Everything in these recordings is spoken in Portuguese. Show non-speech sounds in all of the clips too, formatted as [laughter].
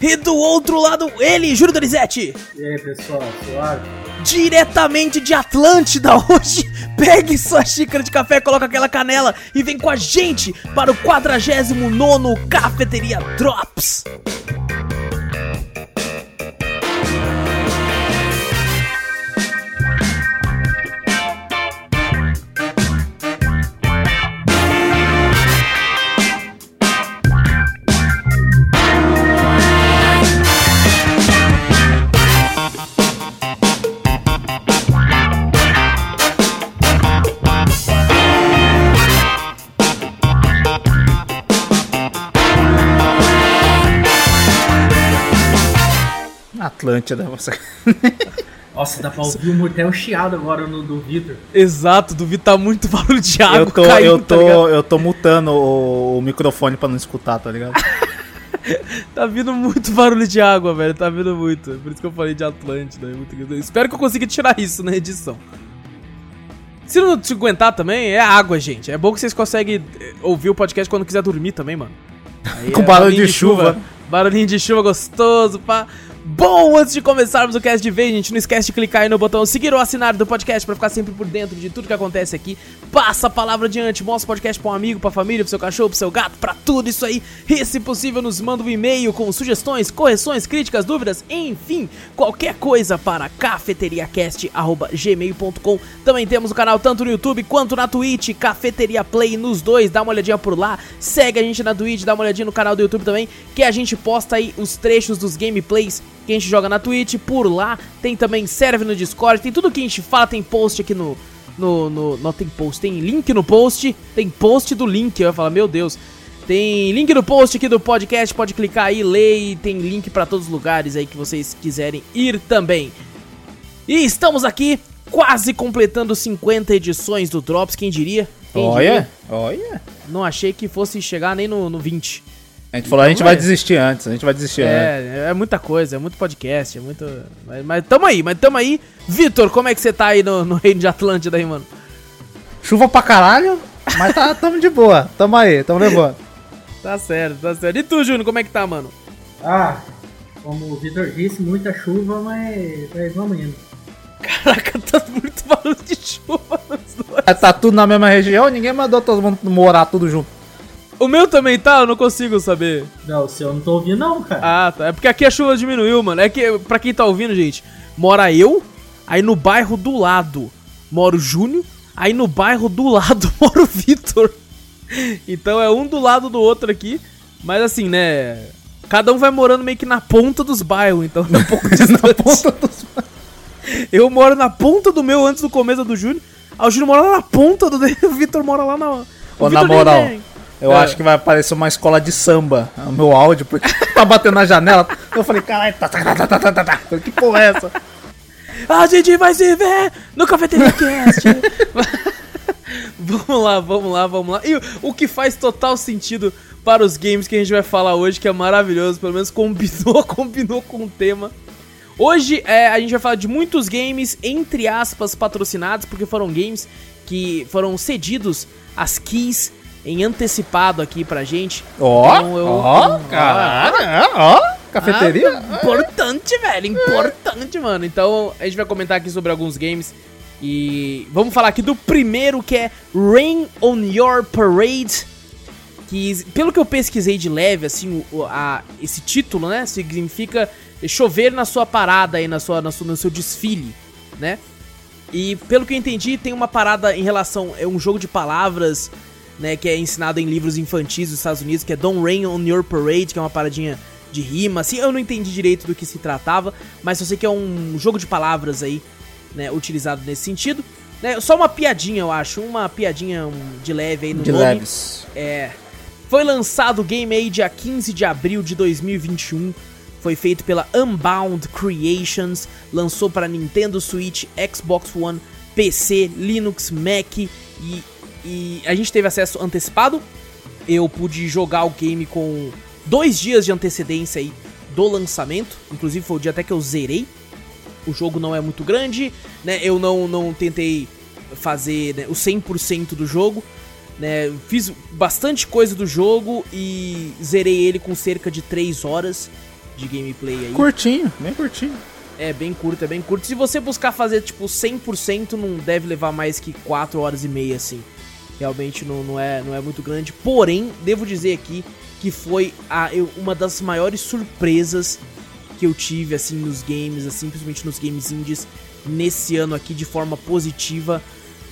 E do outro lado, ele, Júlio Donizete. E aí, pessoal, suave? Diretamente de Atlântida [laughs] hoje, pegue sua xícara de café, coloca aquela canela e vem com a gente para o 49 Cafeteria Drops. Atlântida, você. Nossa, dá pra ouvir um até um chiado agora no do Vitor. Exato, do Vitor tá muito barulho de água eu tô, caindo, eu tá tô, ligado? eu tô mutando o, o microfone pra não escutar, tá ligado? [laughs] Tá vindo muito barulho de água, velho, tá vindo muito. Por isso que eu falei de Atlântida. é muito- Espero que eu consiga tirar isso na edição. Se não te aguentar também, é água, gente. É bom que vocês conseguem eh, ouvir o podcast quando quiser dormir também, mano. Aí [laughs] Com é barulho de chuva. Barulhinho de chuva gostoso, pá. Bom, antes de começarmos o cast de vez, gente, não esquece de clicar aí no botão seguir ou assinar do podcast pra ficar sempre por dentro de tudo que acontece aqui. Passa a palavra adiante, mostra o podcast pra um amigo, pra família, pro seu cachorro, pro seu gato, pra tudo isso aí. E se possível, nos manda um e-mail com sugestões, correções, críticas, dúvidas, enfim, qualquer coisa para cafeteriacast.gmail.com. Também temos o canal tanto no YouTube quanto na Twitch, Cafeteria Play nos dois, dá uma olhadinha por lá. Segue a gente na Twitch, dá uma olhadinha no canal do YouTube também, que a gente posta aí os trechos dos gameplays que a gente joga na Twitch, por lá. Tem também serve no Discord, tem tudo que a gente fala, tem post aqui no. No, no, não tem post, tem link no post, tem post do link. Eu ia falar, meu Deus, tem link no post aqui do podcast, pode clicar aí, ler e tem link pra todos os lugares aí que vocês quiserem ir também. E estamos aqui quase completando 50 edições do Drops, quem diria? Quem Olha, olha. Não achei que fosse chegar nem no, no 20. A gente falou, a gente Então, vai é. desistir antes, a gente vai desistir antes. É, é muita coisa, é muito podcast, é muito. Mas, mas tamo aí, mas tamo aí. Vitor, como é que você tá aí no, no Reino de Atlântida aí, mano? Chuva pra caralho, mas tá, [laughs] tamo de boa, tamo aí, tamo levando. Tá certo, tá certo. E tu, Júnior, como é que tá, mano? Ah, como o Vitor disse, muita chuva, mas, mas vamos indo. Caraca, [laughs] tá muito barulho de chuva nos dois. É, Tá tudo na mesma região, ninguém mandou todo mundo morar tudo junto. O meu também tá? Eu não consigo saber. Não, o seu eu não tô ouvindo não, cara. Ah, tá. É porque aqui a chuva diminuiu, mano. É que, pra quem tá ouvindo, gente, mora eu, aí no bairro do lado mora o Júnior, aí no bairro do lado [laughs] mora o Vitor. Então é um do lado do outro aqui. Mas assim, né? Cada um vai morando meio que na ponta dos bairros, então é um [laughs] pouco distante. ponta dos- [laughs] Eu moro na ponta do meu antes do começo do Júnior. Aí o Júnior mora lá na ponta do dele, o Vitor mora lá na. O Ô, na moral, vem. Eu É. acho que vai aparecer uma escola de samba, o meu áudio, porque [laughs] tá batendo na janela. Eu falei, caralho, tá, tá, tá, tá, tá, tá, tá. Falei, que porra é essa? A gente vai se ver no Cafeteria Cast. [laughs] vamos lá, vamos lá, vamos lá. E o- que faz total sentido para os games que a gente vai falar hoje, que é maravilhoso, pelo menos combinou, [laughs] combinou com o tema. Hoje é, a gente vai falar de muitos games, entre aspas, patrocinados, porque foram games que foram cedidos as keys em antecipado aqui pra gente. Ó, Então ó, caralho, ó, cafeteria. Ah, importante, velho, importante, mano. Então, a gente vai comentar aqui sobre alguns games. E vamos falar aqui do primeiro que é Rain on Your Parade. Que, pelo que eu pesquisei de leve, assim, o- a, esse título, né? Significa chover na sua parada aí, na sua, na sua, no seu desfile, né? E pelo que eu entendi, tem uma parada em relação. É um jogo de palavras, né? Que é ensinado em livros infantis dos Estados Unidos, que é Don't Rain on Your Parade, que é uma paradinha de rima. Assim, eu não entendi direito do que se tratava, mas eu sei que é um jogo de palavras aí, né? Utilizado nesse sentido. Né, só uma piadinha, eu acho. Uma piadinha de leve aí no De nome. leves. É. Foi lançado o game aí dia 15 de abril de 2021. Foi feito pela Unbound Creations, lançou para Nintendo Switch, Xbox One, PC, Linux, Mac e, e a gente teve acesso antecipado. Eu pude jogar o game com dois dias de antecedência aí do lançamento, inclusive foi o dia até que eu zerei. O jogo não é muito grande, né? Eu não, não tentei fazer né, o 100% do jogo, né? Fiz bastante coisa do jogo e zerei ele com cerca de 3 horas de gameplay aí. Curtinho, bem curtinho. É bem curto, é bem curto. Se você buscar fazer tipo 100%, não deve levar mais que 4 horas e meia assim. Realmente não, não, é, não é muito grande. Porém, devo dizer aqui que foi a, eu, uma das maiores surpresas que eu tive assim nos games, assim, principalmente nos games indies nesse ano aqui de forma positiva,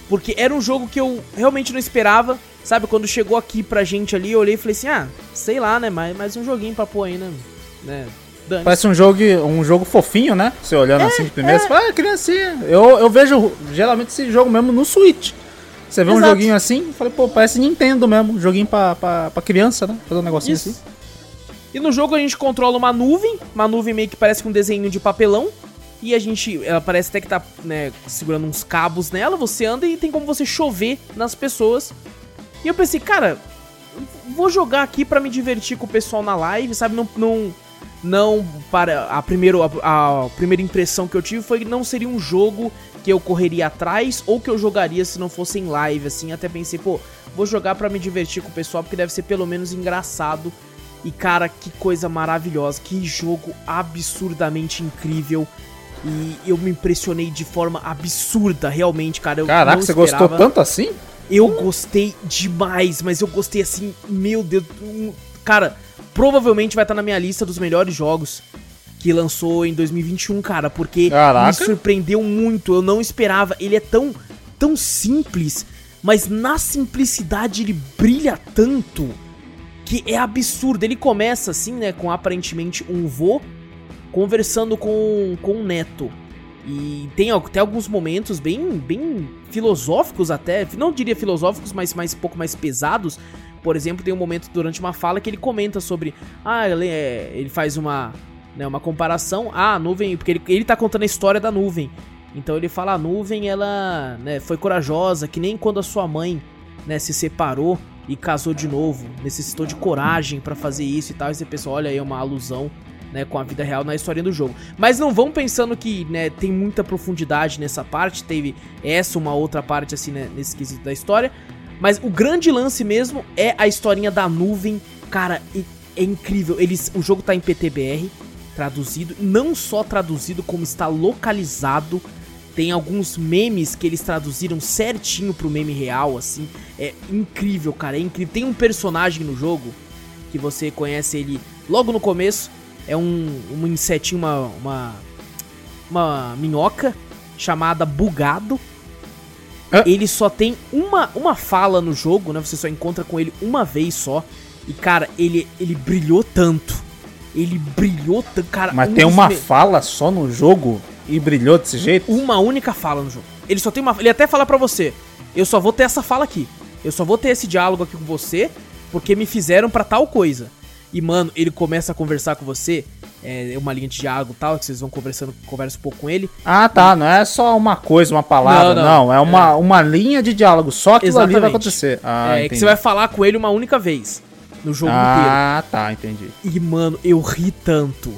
porque era um jogo que eu realmente não esperava, sabe? Quando chegou aqui pra gente ali, eu olhei e falei assim: "Ah, sei lá, né, mais, mais um joguinho pra pôr aí, né?" né? Parece um jogo, um jogo fofinho, né? Você olhando é, assim de primeira, é. você fala, ah, criancinha. Eu, eu vejo geralmente esse jogo mesmo no Switch. Você vê Exato. um joguinho assim, falei, pô, parece Nintendo mesmo, joguinho pra, pra, pra criança, né? Fazer um negocinho Isso. assim. E no jogo a gente controla uma nuvem, uma nuvem meio que parece com um desenho de papelão. E a gente, ela parece até que tá, né, segurando uns cabos nela, você anda e tem como você chover nas pessoas. E eu pensei, cara, vou jogar aqui para me divertir com o pessoal na live, sabe? Não, não, não para a, primeiro, a, a primeira impressão que eu tive foi que não seria um jogo que eu correria atrás ou que eu jogaria se não fosse em live, assim. Até pensei, pô, vou jogar para me divertir com o pessoal porque deve ser pelo menos engraçado. E cara, que coisa maravilhosa, que jogo absurdamente incrível. E eu me impressionei de forma absurda, realmente, cara. Eu Caraca, você gostou tanto assim? Eu gostei demais, mas eu gostei assim, meu Deus. Cara, provavelmente vai estar na minha lista dos melhores jogos que lançou em 2021, cara, porque Caraca. me surpreendeu muito. Eu não esperava. Ele é tão, tão simples, mas na simplicidade ele brilha tanto que é absurdo. Ele começa assim, né, com aparentemente um vô conversando com, com um neto. E tem até alguns momentos bem, bem filosóficos até, não diria filosóficos, mas mais pouco mais pesados. Por exemplo, tem um momento durante uma fala que ele comenta sobre, ah, ele, é, ele faz uma né, uma comparação. A nuvem, porque ele, ele tá contando a história da nuvem. Então ele fala, a nuvem, ela né, foi corajosa, que nem quando a sua mãe né, se separou e casou de novo. Necessitou de coragem para fazer isso e tal. E você pensa, olha aí, é uma alusão né, com a vida real na história do jogo. Mas não vão pensando que né, tem muita profundidade nessa parte. Teve essa, uma outra parte assim, né, nesse quesito da história. Mas o grande lance mesmo é a historinha da nuvem. Cara, é incrível. Eles, o jogo tá em PTBR traduzido, não só traduzido, como está localizado. Tem alguns memes que eles traduziram certinho pro meme real, assim. É incrível, cara, é incrível. Tem um personagem no jogo que você conhece ele logo no começo. É um, um insetinho, uma, uma, uma minhoca chamada Bugado. Ele só tem uma, uma fala no jogo, né? Você só encontra com ele uma vez só. E, cara, ele, ele brilhou tanto ele brilhou tanto, cara. Mas um tem uma me... fala só no jogo e brilhou desse jeito? Uma única fala no jogo. Ele só tem uma. Ele até fala para você: eu só vou ter essa fala aqui. Eu só vou ter esse diálogo aqui com você porque me fizeram para tal coisa. E, mano, ele começa a conversar com você. É uma linha de diálogo tal, que vocês vão conversando, conversa um pouco com ele. Ah, tá. Não é só uma coisa, uma palavra. Não, não. não é, uma, é uma linha de diálogo. Só que ali vai acontecer. Ah, é que você vai falar com ele uma única vez no jogo ah, inteiro. Ah, tá, entendi. E, mano, eu ri tanto.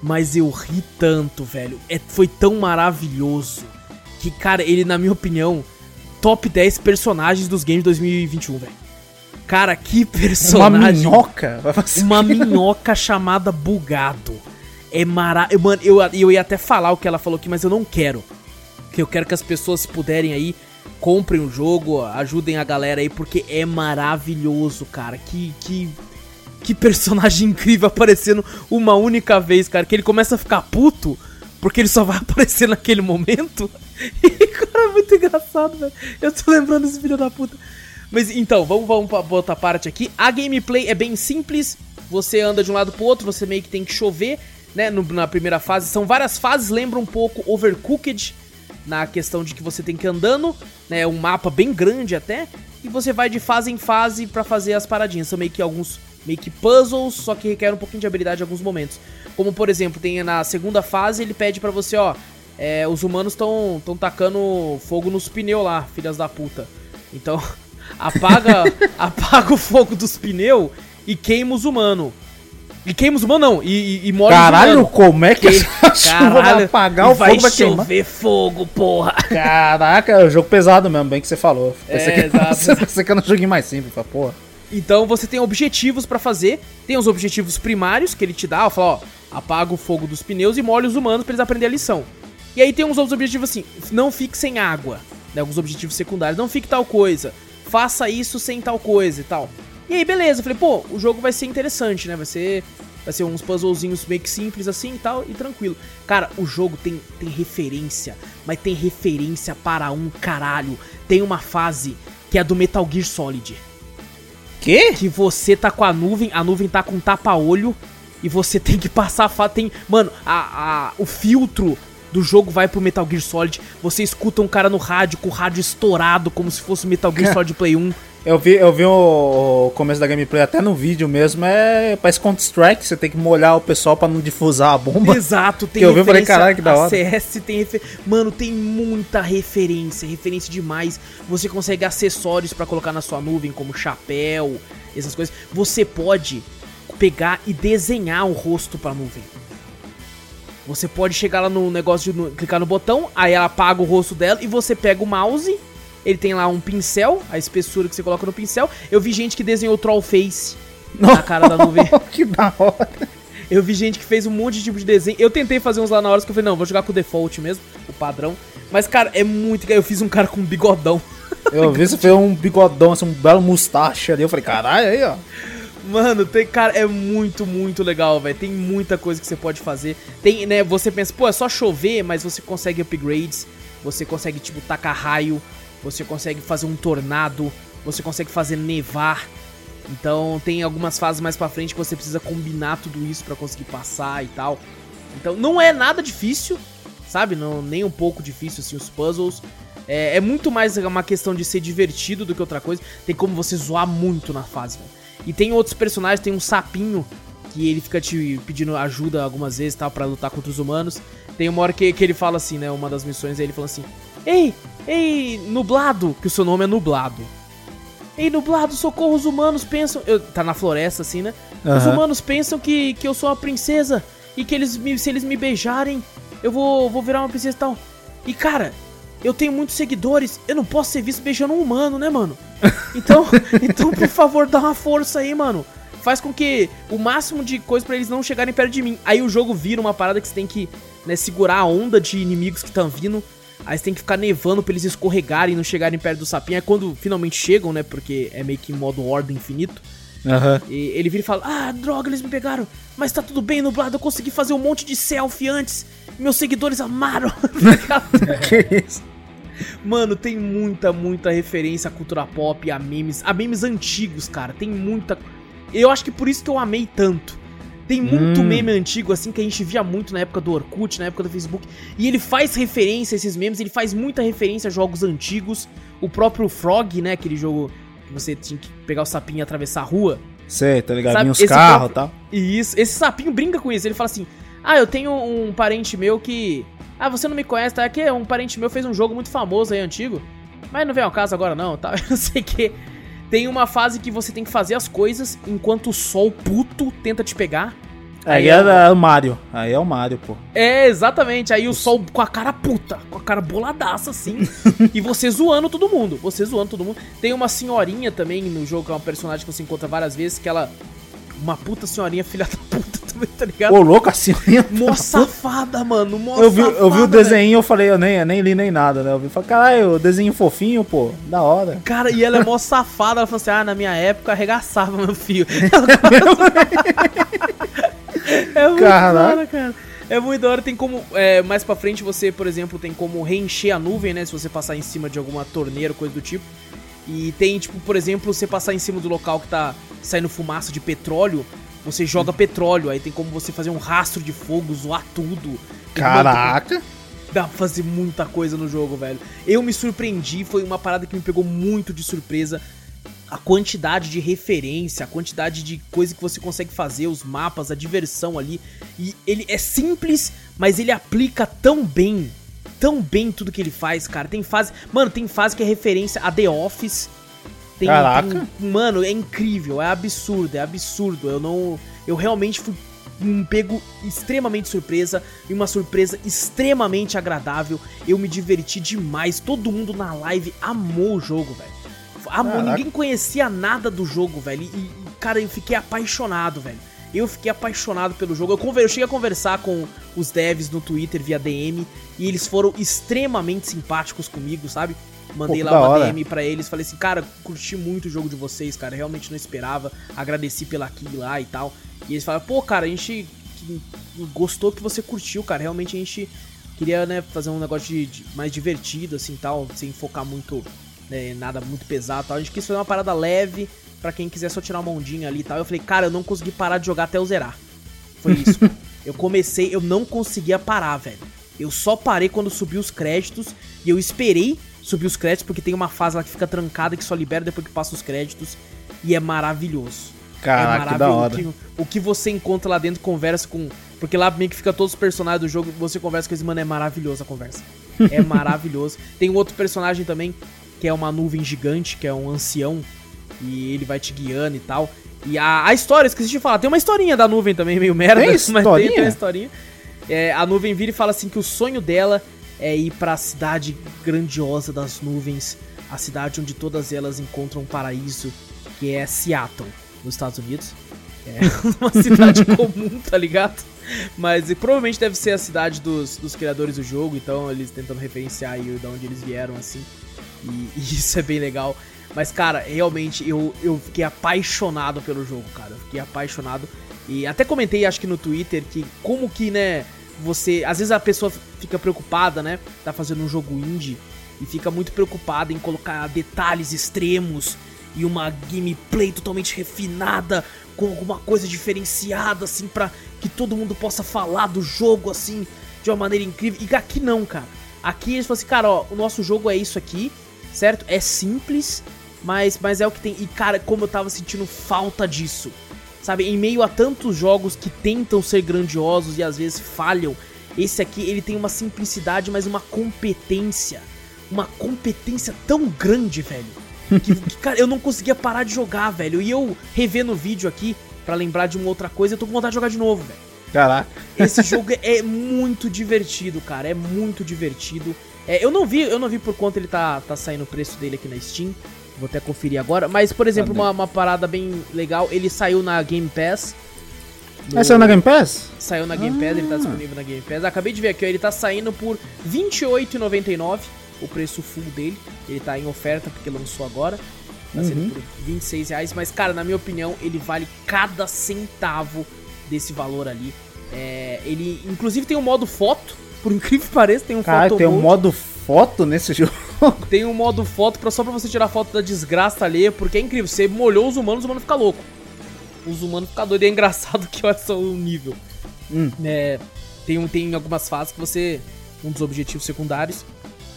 Mas eu ri tanto, velho. É, foi tão maravilhoso. Que, cara, ele, na minha opinião, top 10 personagens dos games 2021, velho. Cara, que personagem. Uma minhoca? Uma minhoca chamada Bugado. É maravilhoso. Mano, eu, eu ia até falar o que ela falou aqui, mas eu não quero. Que eu quero que as pessoas puderem aí comprem o jogo, ajudem a galera aí, porque é maravilhoso, cara. Que, que, que personagem [laughs] incrível aparecendo uma única vez, cara. Que ele começa a ficar puto, porque ele só vai [laughs] aparecer naquele momento. [laughs] E, cara, é muito engraçado, velho. Eu tô lembrando desse filho da puta. Mas então, vamos, vamos pra outra parte aqui. A gameplay é bem simples. Você anda de um lado pro outro, você meio que tem que chover, né? No, na primeira fase. São várias fases, lembra um pouco Overcooked na questão de que você tem que ir andando, né? Um mapa bem grande até. e você vai de fase em fase pra fazer as paradinhas. São meio que alguns meio que puzzles, só que requer um pouquinho de habilidade em alguns momentos. Como por exemplo, tem na segunda fase, ele pede pra você, ó, é, os humanos estão tão tacando fogo nos pneus lá, filhas da puta. Então, [laughs] apaga, [laughs] apaga o fogo dos pneus e queima os humanos. E queima os humanos não, e, e, e morre Caralho, como é que Que- essa [laughs] chuva vai apagar o vai fogo vai queimar? chover fogo, porra. Caraca, é um jogo pesado mesmo, bem que você falou. Pensei É, que, exato. [laughs] Pensei que era um joguinho mais simples, falei, porra. Então você tem objetivos pra fazer. Tem os objetivos primários que ele te dá, ó, fala, ó, apaga o fogo dos pneus e molha os humanos pra eles aprenderem a lição. E aí tem uns outros objetivos assim, não fique sem água, né, alguns objetivos secundários, não fique tal coisa, faça isso sem tal coisa e tal. E aí beleza, eu falei, pô, o jogo vai ser interessante, né? Vai ser vai ser uns puzzlezinhos meio que simples assim e tal e tranquilo. Cara, o jogo tem tem referência, mas tem referência para um caralho. Tem uma fase que é do Metal Gear Solid Que? que você tá com a nuvem, a nuvem tá com tapa-olho e você [laughs] tem que passar a fase. Tem, mano, a, a, o filtro do jogo vai pro Metal Gear Solid. Você escuta um cara no rádio com o rádio estourado, como se fosse o Metal Gear [laughs] Solid Play 1. Eu vi, eu vi o, começo da gameplay até no vídeo mesmo, é parece Counter-Strike, você tem que molhar o pessoal pra não difusar a bomba. Exato, tem [laughs] Que eu vi, falei, caralho, que da hora. CS tem refer... Mano, tem muita referência, referência demais. Você consegue acessórios pra colocar na sua nuvem, como chapéu, essas coisas. Você pode pegar e desenhar o rosto pra nuvem. Você pode chegar lá no negócio de clicar no botão, aí ela apaga o rosto dela e você pega o mouse. Ele tem lá um pincel, a espessura que você coloca no pincel. Eu vi gente que desenhou troll face na cara da nuvem. [laughs] que da hora. Eu vi gente que fez um monte de tipo de desenho. Eu tentei fazer uns lá na hora que eu falei, não, vou jogar com o default mesmo, o padrão. Mas, cara, é muito. Eu fiz um cara com um bigodão. Eu vi, você fez um bigodão, assim, um belo mustache ali. Eu falei, caralho, aí, ó. Mano, tem, cara, é muito, muito legal, velho. Tem muita coisa que você pode fazer. Tem, né, você pensa, pô, é só chover, mas você consegue upgrades. Você consegue, tipo, tacar raio. Você consegue fazer um tornado. Você consegue fazer nevar. Então, tem algumas fases mais pra frente que você precisa combinar tudo isso pra conseguir passar e tal. Então, não é nada difícil, sabe? Não, nem um pouco difícil, assim, os puzzles. É, é muito mais uma questão de ser divertido do que outra coisa. Tem como você zoar muito na fase, velho. E tem outros personagens, tem um sapinho que ele fica te pedindo ajuda algumas vezes, tal, para lutar contra os humanos. Tem uma hora que, que ele fala assim, né, uma das missões, ele fala assim: "Ei, ei, nublado, que o seu nome é nublado. Ei, nublado, socorro, os humanos pensam, eu, tá na floresta assim, né? Os Aham. humanos pensam que, que eu sou uma princesa e que eles me- se eles me beijarem, eu vou vou virar uma princesa e tal. E cara, eu tenho muitos seguidores, eu não posso ser visto beijando um humano, né, mano? [laughs] Então, então por favor, dá uma força aí, mano. Faz com que o máximo de coisa pra eles não chegarem perto de mim. Aí o jogo vira uma parada que você tem que né, segurar a onda de inimigos que estão vindo. Aí você tem que ficar nevando pra eles escorregarem e não chegarem perto do sapinho. Aí quando finalmente chegam, né? Porque é meio que em modo ordem infinito. Aham. E ele vira e fala: Ah, droga, eles me pegaram. Mas tá tudo bem, nublado. Eu consegui fazer um monte de selfie antes. Meus seguidores amaram. [laughs] que isso? Mano, tem muita, muita referência à cultura pop, a memes, a memes antigos, cara. Tem muita. Eu acho que por isso que eu amei tanto. Tem muito Hum. meme antigo, assim, que a gente via muito na época do Orkut, na época do Facebook. E ele faz referência a esses memes, ele faz muita referência a jogos antigos. O próprio Frog, né? Aquele jogo que você tinha que pegar o sapinho e atravessar a rua. Sei, tá ligado? Sabe, os carros e tal. E isso, esse sapinho brinca com isso. Ele fala assim: Ah, eu tenho um parente meu que. Ah, você não me conhece, tá? Aqui um parente meu fez um jogo muito famoso aí, antigo. Mas não vem ao caso agora, não, tá? [laughs] Eu sei que. Tem uma fase que você tem que fazer as coisas enquanto o sol puto tenta te pegar. Aí é é, o- é o Mario. Aí é o Mario, pô. É, exatamente. Aí o sol com a cara puta, com a cara boladaça, assim. [laughs] e você zoando todo mundo. Você zoando todo mundo. Tem uma senhorinha também no jogo, que é uma personagem que você encontra várias vezes, que ela. Uma puta senhorinha, filha da puta também, tá ligado? Ô, louco assim. Mó safada, mano. Mó Eu vi, eu vi o safada, desenho eu falei, eu nem, eu nem li nem nada, né? Eu vi, falei, caralho, o desenho fofinho, pô, da hora. Cara, e ela é mó [laughs] safada. Ela falou assim: ah, na minha época arregaçava, meu filho. [laughs] [laughs] é muito Caraca. da hora, cara. É muito da hora. Tem como. é, mais pra frente você, por exemplo, tem como reencher a nuvem, né? Se você passar em cima de alguma torneira, coisa do tipo. E tem, tipo, por exemplo, você passar em cima do local que tá saindo fumaça de petróleo. Você joga petróleo, aí tem como você fazer um rastro de fogo, zoar tudo. Caraca. [laughs] dá pra fazer muita coisa no jogo, velho. Eu me surpreendi, foi uma parada que me pegou muito de surpresa. A quantidade de referência, a quantidade de coisa que você consegue fazer, os mapas, a diversão ali. E ele é simples, mas ele aplica tão bem, tão bem tudo que ele faz, cara. Tem fase. Mano, tem fase que é referência a The Office. Tem, Caraca. tem- mano, é incrível, é absurdo, é absurdo. Eu não. Eu realmente fui um pego extremamente surpresa e uma surpresa extremamente agradável. Eu me diverti demais. Todo mundo na live amou o jogo, velho. Amou, Caraca. ninguém conhecia nada do jogo, velho. E, e, cara, eu fiquei apaixonado, velho. Eu fiquei apaixonado pelo jogo. Eu, conver- eu cheguei a conversar com os devs no Twitter via DM e eles foram extremamente simpáticos comigo, sabe? Mandei Pô, lá uma hora. DM pra eles, falei assim, cara, curti muito o jogo de vocês, cara, realmente não esperava, agradeci pela kill lá e tal. E eles falaram, pô, cara, a gente gostou que você curtiu, cara, realmente a gente queria, né, fazer um negócio de, de- mais divertido, assim, tal, sem focar muito, né, nada muito pesado tal. A gente quis fazer uma parada leve, pra quem quiser só tirar uma ondinha ali e tal. Eu falei, cara, eu não consegui parar de jogar até eu zerar. Foi isso. [laughs] eu comecei, eu não conseguia parar, velho. Eu só parei quando subiu os créditos e eu esperei subir os créditos porque tem uma fase lá que fica trancada que só libera depois que passa os créditos e é maravilhoso. Caraca, é que da hora. O que, o que você encontra lá dentro conversa com, porque lá meio que fica todos os personagens do jogo, você conversa com eles, mano, é maravilhosa a conversa. É [laughs] maravilhoso. Tem um outro personagem também que é uma nuvem gigante, que é um ancião e ele vai te guiando e tal. E a, a história, esqueci de falar, tem uma historinha da nuvem também, meio merda, Tem [laughs] mas tem, tem uma historinha. É, a nuvem vira e fala assim que o sonho dela é ir pra cidade grandiosa das nuvens, a cidade onde todas elas encontram um paraíso, que é Seattle, nos Estados Unidos. É [laughs] uma cidade [laughs] comum, tá ligado? Mas provavelmente deve ser a cidade dos, dos criadores do jogo, então eles tentando referenciar aí de onde eles vieram, assim. E, e isso é bem legal. Mas, cara, realmente eu, eu fiquei apaixonado pelo jogo, cara. Eu fiquei apaixonado. E até comentei, acho que no Twitter, que como que, né, você. Às vezes a pessoa fica preocupada, né? Tá fazendo um jogo indie e fica muito preocupada em colocar detalhes extremos e uma gameplay totalmente refinada, com alguma coisa diferenciada, assim, pra que todo mundo possa falar do jogo, assim, de uma maneira incrível. E aqui não, cara. Aqui eles falam assim, cara, ó, o nosso jogo é isso aqui, certo? É simples, mas, mas é o que tem. E, cara, como eu tava sentindo falta disso. Sabe, em meio a tantos jogos que tentam ser grandiosos e às vezes falham, esse aqui ele tem uma simplicidade, mas uma competência. Uma competência tão grande, velho. [laughs] Que, que, cara, eu não conseguia parar de jogar, velho. E eu revendo o vídeo aqui, pra lembrar de uma outra coisa, eu tô com vontade de jogar de novo, velho. Caraca. Esse [laughs] jogo é muito divertido, cara. É muito divertido. É, eu não vi, eu não vi por quanto ele tá, tá saindo o preço dele aqui na Steam. Vou até conferir agora. Mas, por exemplo, Cadê? uma, uma parada bem legal, ele saiu na Game Pass. No- Esse saiu na Game Pass? Saiu na Game Pass, ele tá Ah. disponível na Game Pass. Acabei de ver aqui, ó, ele tá saindo por R$ 28,99, o preço full dele. Ele tá em oferta porque lançou agora. Tá sendo Uhum. por 26 reais, mas cara, na minha opinião, ele vale cada centavo desse valor ali. É, ele, inclusive, tem um modo foto, por incrível que pareça, tem um Cara, tem um modo foto nesse [laughs] jogo. tem um modo foto pra, só pra você tirar foto da desgraça alheia, porque é incrível. Você molhou os humanos, os humanos ficam loucos. Os humanos ficam doidos. É engraçado [laughs] que olha só o nível. Hum. É, tem, um- tem algumas fases que você. Um dos objetivos secundários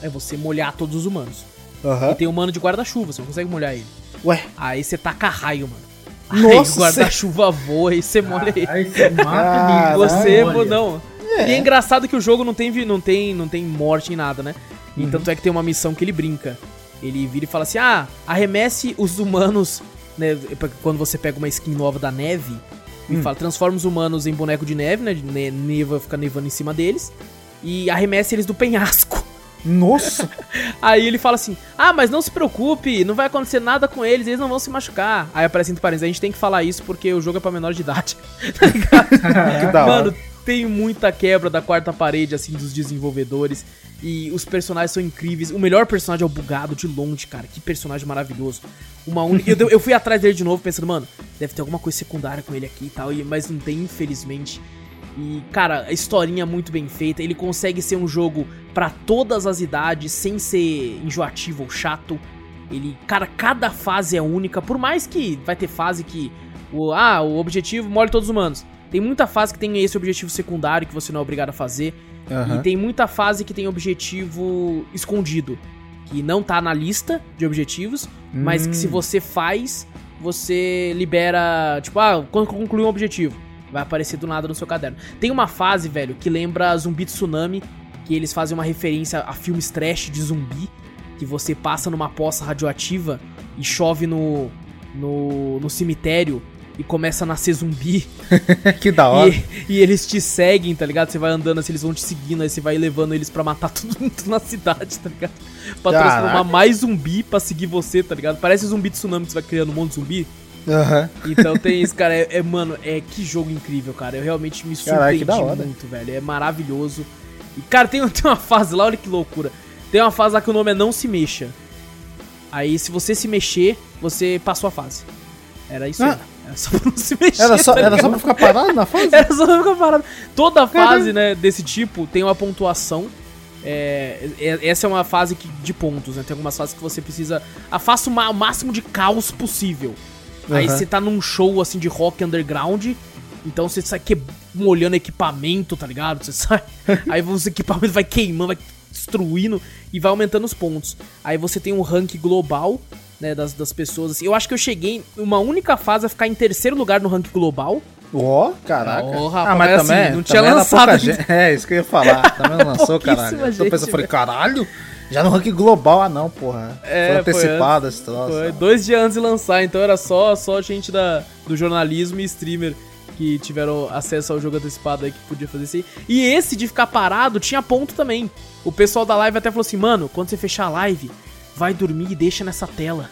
é você molhar todos os humanos. E Aham. tem humano de guarda-chuva, você não consegue molhar ele. Ué, Aí você taca raio, mano. Aí Nossa, o guarda-chuva voa e você molha ele. Aí você mata Caralho. Você, olha. não. E é engraçado que o jogo não tem, não tem, não tem morte em nada, né? E tanto é que tem uma missão que ele brinca. Ele vira e fala assim: ah, arremesse os humanos. Né, quando você pega uma skin nova da neve, e fala, transforma os humanos em boneco de neve, né? de Neva fica nevando em cima deles. E arremesse eles do penhasco. nossa. [laughs] Aí ele fala assim: Ah, mas não se preocupe, não vai acontecer nada com eles, eles não vão se machucar. Aí aparece entre parênteses: A gente tem que falar isso porque o jogo é pra menor de idade. [laughs] Tá ligado? [laughs] que da hora. Mano, tem muita quebra da quarta parede, assim, dos desenvolvedores. E os personagens são incríveis. O melhor personagem é o Bugado de longe, cara. Que personagem maravilhoso. Uma única. Eu, eu fui atrás dele de novo, pensando, mano, deve ter alguma coisa secundária com ele aqui e tal. e- Mas não tem, infelizmente. E, cara, a historinha é muito bem feita. Ele consegue ser um jogo pra todas as idades, sem ser enjoativo ou chato. Ele, cara, cada fase é única. Por mais que vai ter fase que. O, ah, o objetivo mole todos os humanos. Tem muita fase que tem esse objetivo secundário que você não é obrigado a fazer. Aham. E tem muita fase que tem objetivo escondido, que não tá na lista de objetivos, mas que se Hum. você faz, você libera, tipo, ah, quando concluir um objetivo, vai aparecer do nada no seu caderno. Tem uma fase, velho, que lembra Zumbi Tsunami, que eles fazem uma referência a filmes trash de zumbi, que você passa numa poça radioativa e chove no no, no cemitério e começa a nascer zumbi. [laughs] que da hora. E, e eles te seguem, tá ligado? Você vai andando assim, eles vão te seguindo, aí você vai levando eles pra matar [laughs] todo mundo na cidade, tá ligado? Pra Caraca. transformar mais zumbi pra seguir você, tá ligado? Parece zumbi de tsunami que você vai criando um monte de zumbi. Aham. Então tem [laughs] isso, cara. É, é, mano, é que jogo incrível, cara. Eu realmente me Caraca, surpreendi hora. muito, velho. É maravilhoso. E, cara, tem, tem uma fase lá, olha que loucura. Tem uma fase lá que o nome é Não Se Mexa. Aí, se você se mexer, você passou a fase. Era isso Ah. aí. Era só pra não se mexer. Era só, tá era só pra ficar parado na fase? Era só pra ficar parado. Toda fase, né, desse tipo tem uma pontuação. É, é- essa é uma fase que, de pontos, né? Tem algumas fases que você precisa. Faça o máximo de caos possível. Aí Aham. você tá num show assim de rock underground. Então você sai que, molhando equipamento, tá ligado? Você sai. [laughs] aí os equipamentos vai queimando, vai destruindo e vai aumentando os pontos. Aí você tem um rank global, né, das, das pessoas. assim. Eu acho que eu cheguei uma única fase a ficar em terceiro lugar no rank global. Ó, caraca. Ó, ah, rapaz, mas mas também, assim, não tinha também lançado gente. [laughs] É, isso que eu ia falar. Também não lançou, [laughs] caralho. Eu tô pensando, falei, velho. caralho? Já no ranking global, ah não, porra. É, Foi foi antecipado esse troço. Foi dois dias antes de lançar, então era só, só gente da, do jornalismo e streamer que tiveram acesso ao jogo antecipado aí que podia fazer isso aí. E esse de ficar parado tinha ponto também. O pessoal da live até falou assim, mano, quando você fechar a live, vai dormir e deixa nessa tela.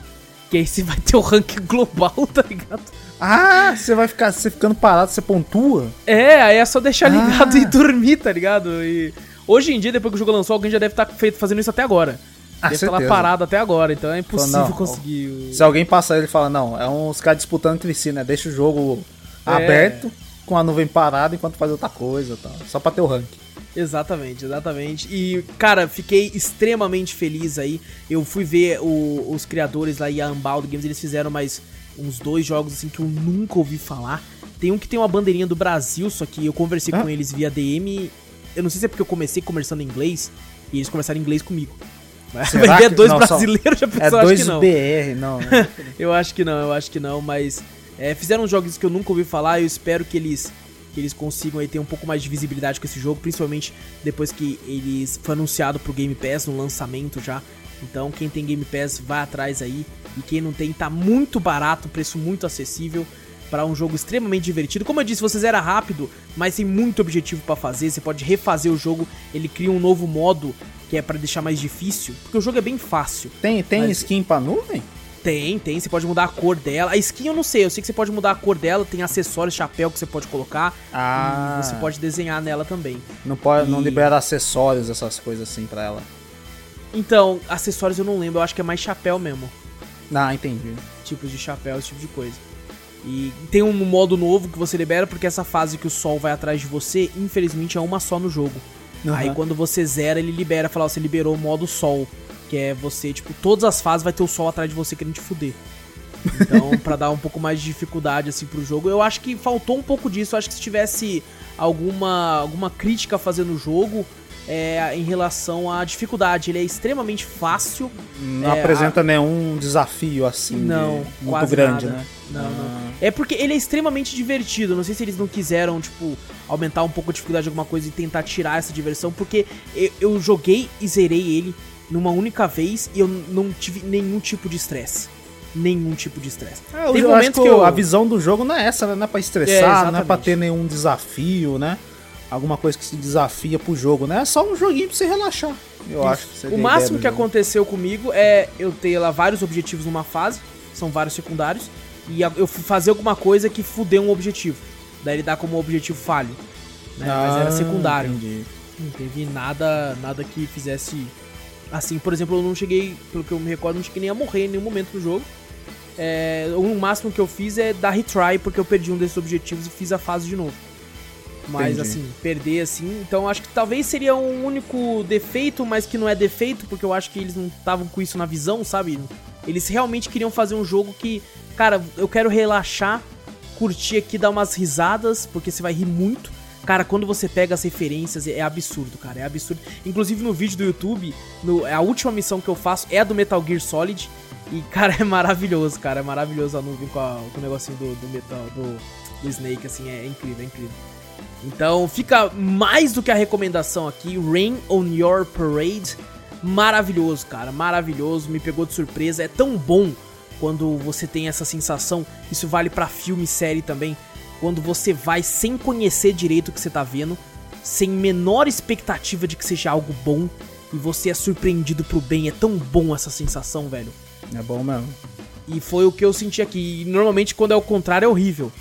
Que aí você vai ter o ranking [laughs] global, tá ligado? Ah, você vai ficar, você ficando parado, você pontua? É, aí é só deixar ligado Ah. e dormir, tá ligado? E hoje em dia, depois que o jogo lançou, alguém já deve estar feito, fazendo isso até agora. Ah, deve estar lá certeza. parado até agora, então é impossível não, conseguir o... Se alguém passar ele fala, não, é uns caras disputando entre si, né? Deixa o jogo É. aberto, com a nuvem parada enquanto faz outra coisa e tal. Só pra ter o rank. Exatamente, exatamente. E, cara, fiquei extremamente feliz aí. Eu fui ver o- os criadores lá e a Unbound Games, eles fizeram mais uns dois jogos assim que eu nunca ouvi falar. Tem um que tem uma bandeirinha do Brasil, só que eu conversei Ah. com eles via DM. Eu não sei se é porque eu comecei conversando em inglês e eles conversaram em inglês comigo. Mas que- dois não, só- brasileiros já É pensou, acho dois que não. BR, não. né? [laughs] Eu acho que não, eu acho que não, mas é, fizeram jogos que eu nunca ouvi falar e eu espero que eles que eles consigam aí ter um pouco mais de visibilidade com esse jogo, principalmente depois que eles foi anunciado pro Game Pass no lançamento já. Então, quem tem Game Pass vai atrás aí e quem não tem tá muito barato, preço muito acessível para um jogo extremamente divertido. Como eu disse, você zera rápido, mas tem muito objetivo pra fazer, você pode refazer o jogo, ele cria um novo modo que é pra deixar mais difícil, porque o jogo é bem fácil. Tem, tem Mas- skin pra nuvem? Tem, tem. Você pode mudar a cor dela. A skin eu não sei. Eu sei que você pode mudar a cor dela. Tem acessórios, chapéu que você pode colocar. Ah, você pode desenhar nela também. Não, pode, não E- libera acessórios, essas coisas assim pra ela. Então, acessórios eu não lembro. Eu acho que é mais chapéu mesmo. Ah, entendi. Tipos de chapéu, esse tipo de coisa. E tem um modo novo que você libera, porque essa fase que o sol vai atrás de você, infelizmente é uma só no jogo. Aham. Aí quando você zera, ele libera, fala, ó, você liberou o modo sol. Que é você, tipo, todas as fases vai ter o sol atrás de você querendo te fuder. Então, pra dar um pouco mais de dificuldade, assim, pro jogo. Eu acho que faltou um pouco disso. Eu acho que se tivesse alguma, alguma crítica a fazer no jogo, é, em relação à dificuldade. Ele é extremamente fácil. Não É, apresenta nenhum desafio assim de- Não, muito quase grande, nada. né? Não, não. Ah. É porque ele é extremamente divertido. Não sei se eles não quiseram, tipo, aumentar um pouco a dificuldade de alguma coisa e tentar tirar essa diversão. Porque eu, eu joguei e zerei ele numa única vez e eu não tive nenhum tipo de estresse. Nenhum tipo de estresse. É, eu Tem acho momentos que, que eu- a visão do jogo não é essa, né? Não é pra É, estressar, não é pra ter nenhum desafio, né? Alguma coisa que se desafia pro jogo, né? É só um joguinho pra você relaxar. Eu acho que O máximo que jogo. aconteceu comigo é eu ter lá vários objetivos numa fase, são vários secundários, e eu fui fazer alguma coisa que fudeu um objetivo. Daí ele dá como objetivo falho. né? Mas era Ah, secundário. entendi. Não teve nada, nada que fizesse. Assim, por exemplo, eu não cheguei, pelo que eu me recordo, não cheguei nem a morrer em nenhum momento do jogo. É, o máximo que eu fiz é dar retry, porque eu perdi um desses objetivos e fiz a fase de novo. Mas Entendi. assim, perder assim. Então acho que talvez seria um único defeito, mas que não é defeito, porque eu acho que eles não estavam com isso na visão, sabe? Eles realmente queriam fazer um jogo que, cara, eu quero relaxar, curtir aqui, dar umas risadas, porque você vai rir muito. Cara, quando você pega as referências, é absurdo, cara. É absurdo. Inclusive no vídeo do YouTube, no, a última missão que eu faço é a do Metal Gear Solid. E, [laughs] cara, é maravilhoso, cara. É maravilhoso a nuvem com, a- com o negocinho do, do metal, do, do Snake, assim. É, incrível, é incrível. Então fica mais do que a recomendação aqui. Rain on Your Parade. Maravilhoso, cara. Maravilhoso. Me pegou de surpresa. É tão bom quando você tem essa sensação. Isso vale pra filme e série também. Quando você vai sem conhecer direito o que você tá vendo. Sem menor expectativa de que seja algo bom. E você é surpreendido pro bem. É tão bom essa sensação, velho. É bom mesmo. E foi o que eu senti aqui. E normalmente quando é o contrário é horrível.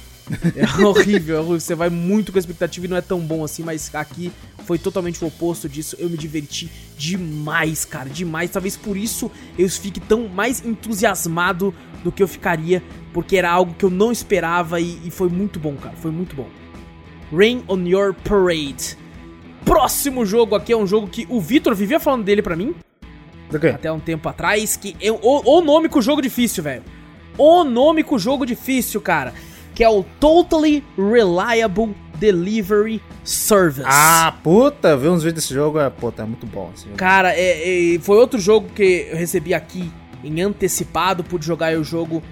É [laughs] horrível, é horrível. Você vai muito com a expectativa e não é tão bom assim, mas aqui foi totalmente o oposto disso. Eu me diverti demais, cara, demais. Talvez por isso eu fique tão mais entusiasmado do que eu ficaria, porque era algo que eu não esperava e, e foi muito bom, cara. Foi muito bom. Rain on Your Parade. Próximo jogo aqui é um jogo que o Vitor vivia falando dele pra mim quê? até um tempo atrás, que é o, o nome com o jogo difícil, velho. O nome com o jogo difícil, cara. Que é o Totally Reliable Delivery Service. Ah, puta, eu vi uns vídeos desse jogo, é, puta, é muito bom esse jogo. Cara, é- é- foi outro jogo que eu recebi aqui em antecipado, pude jogar o jogo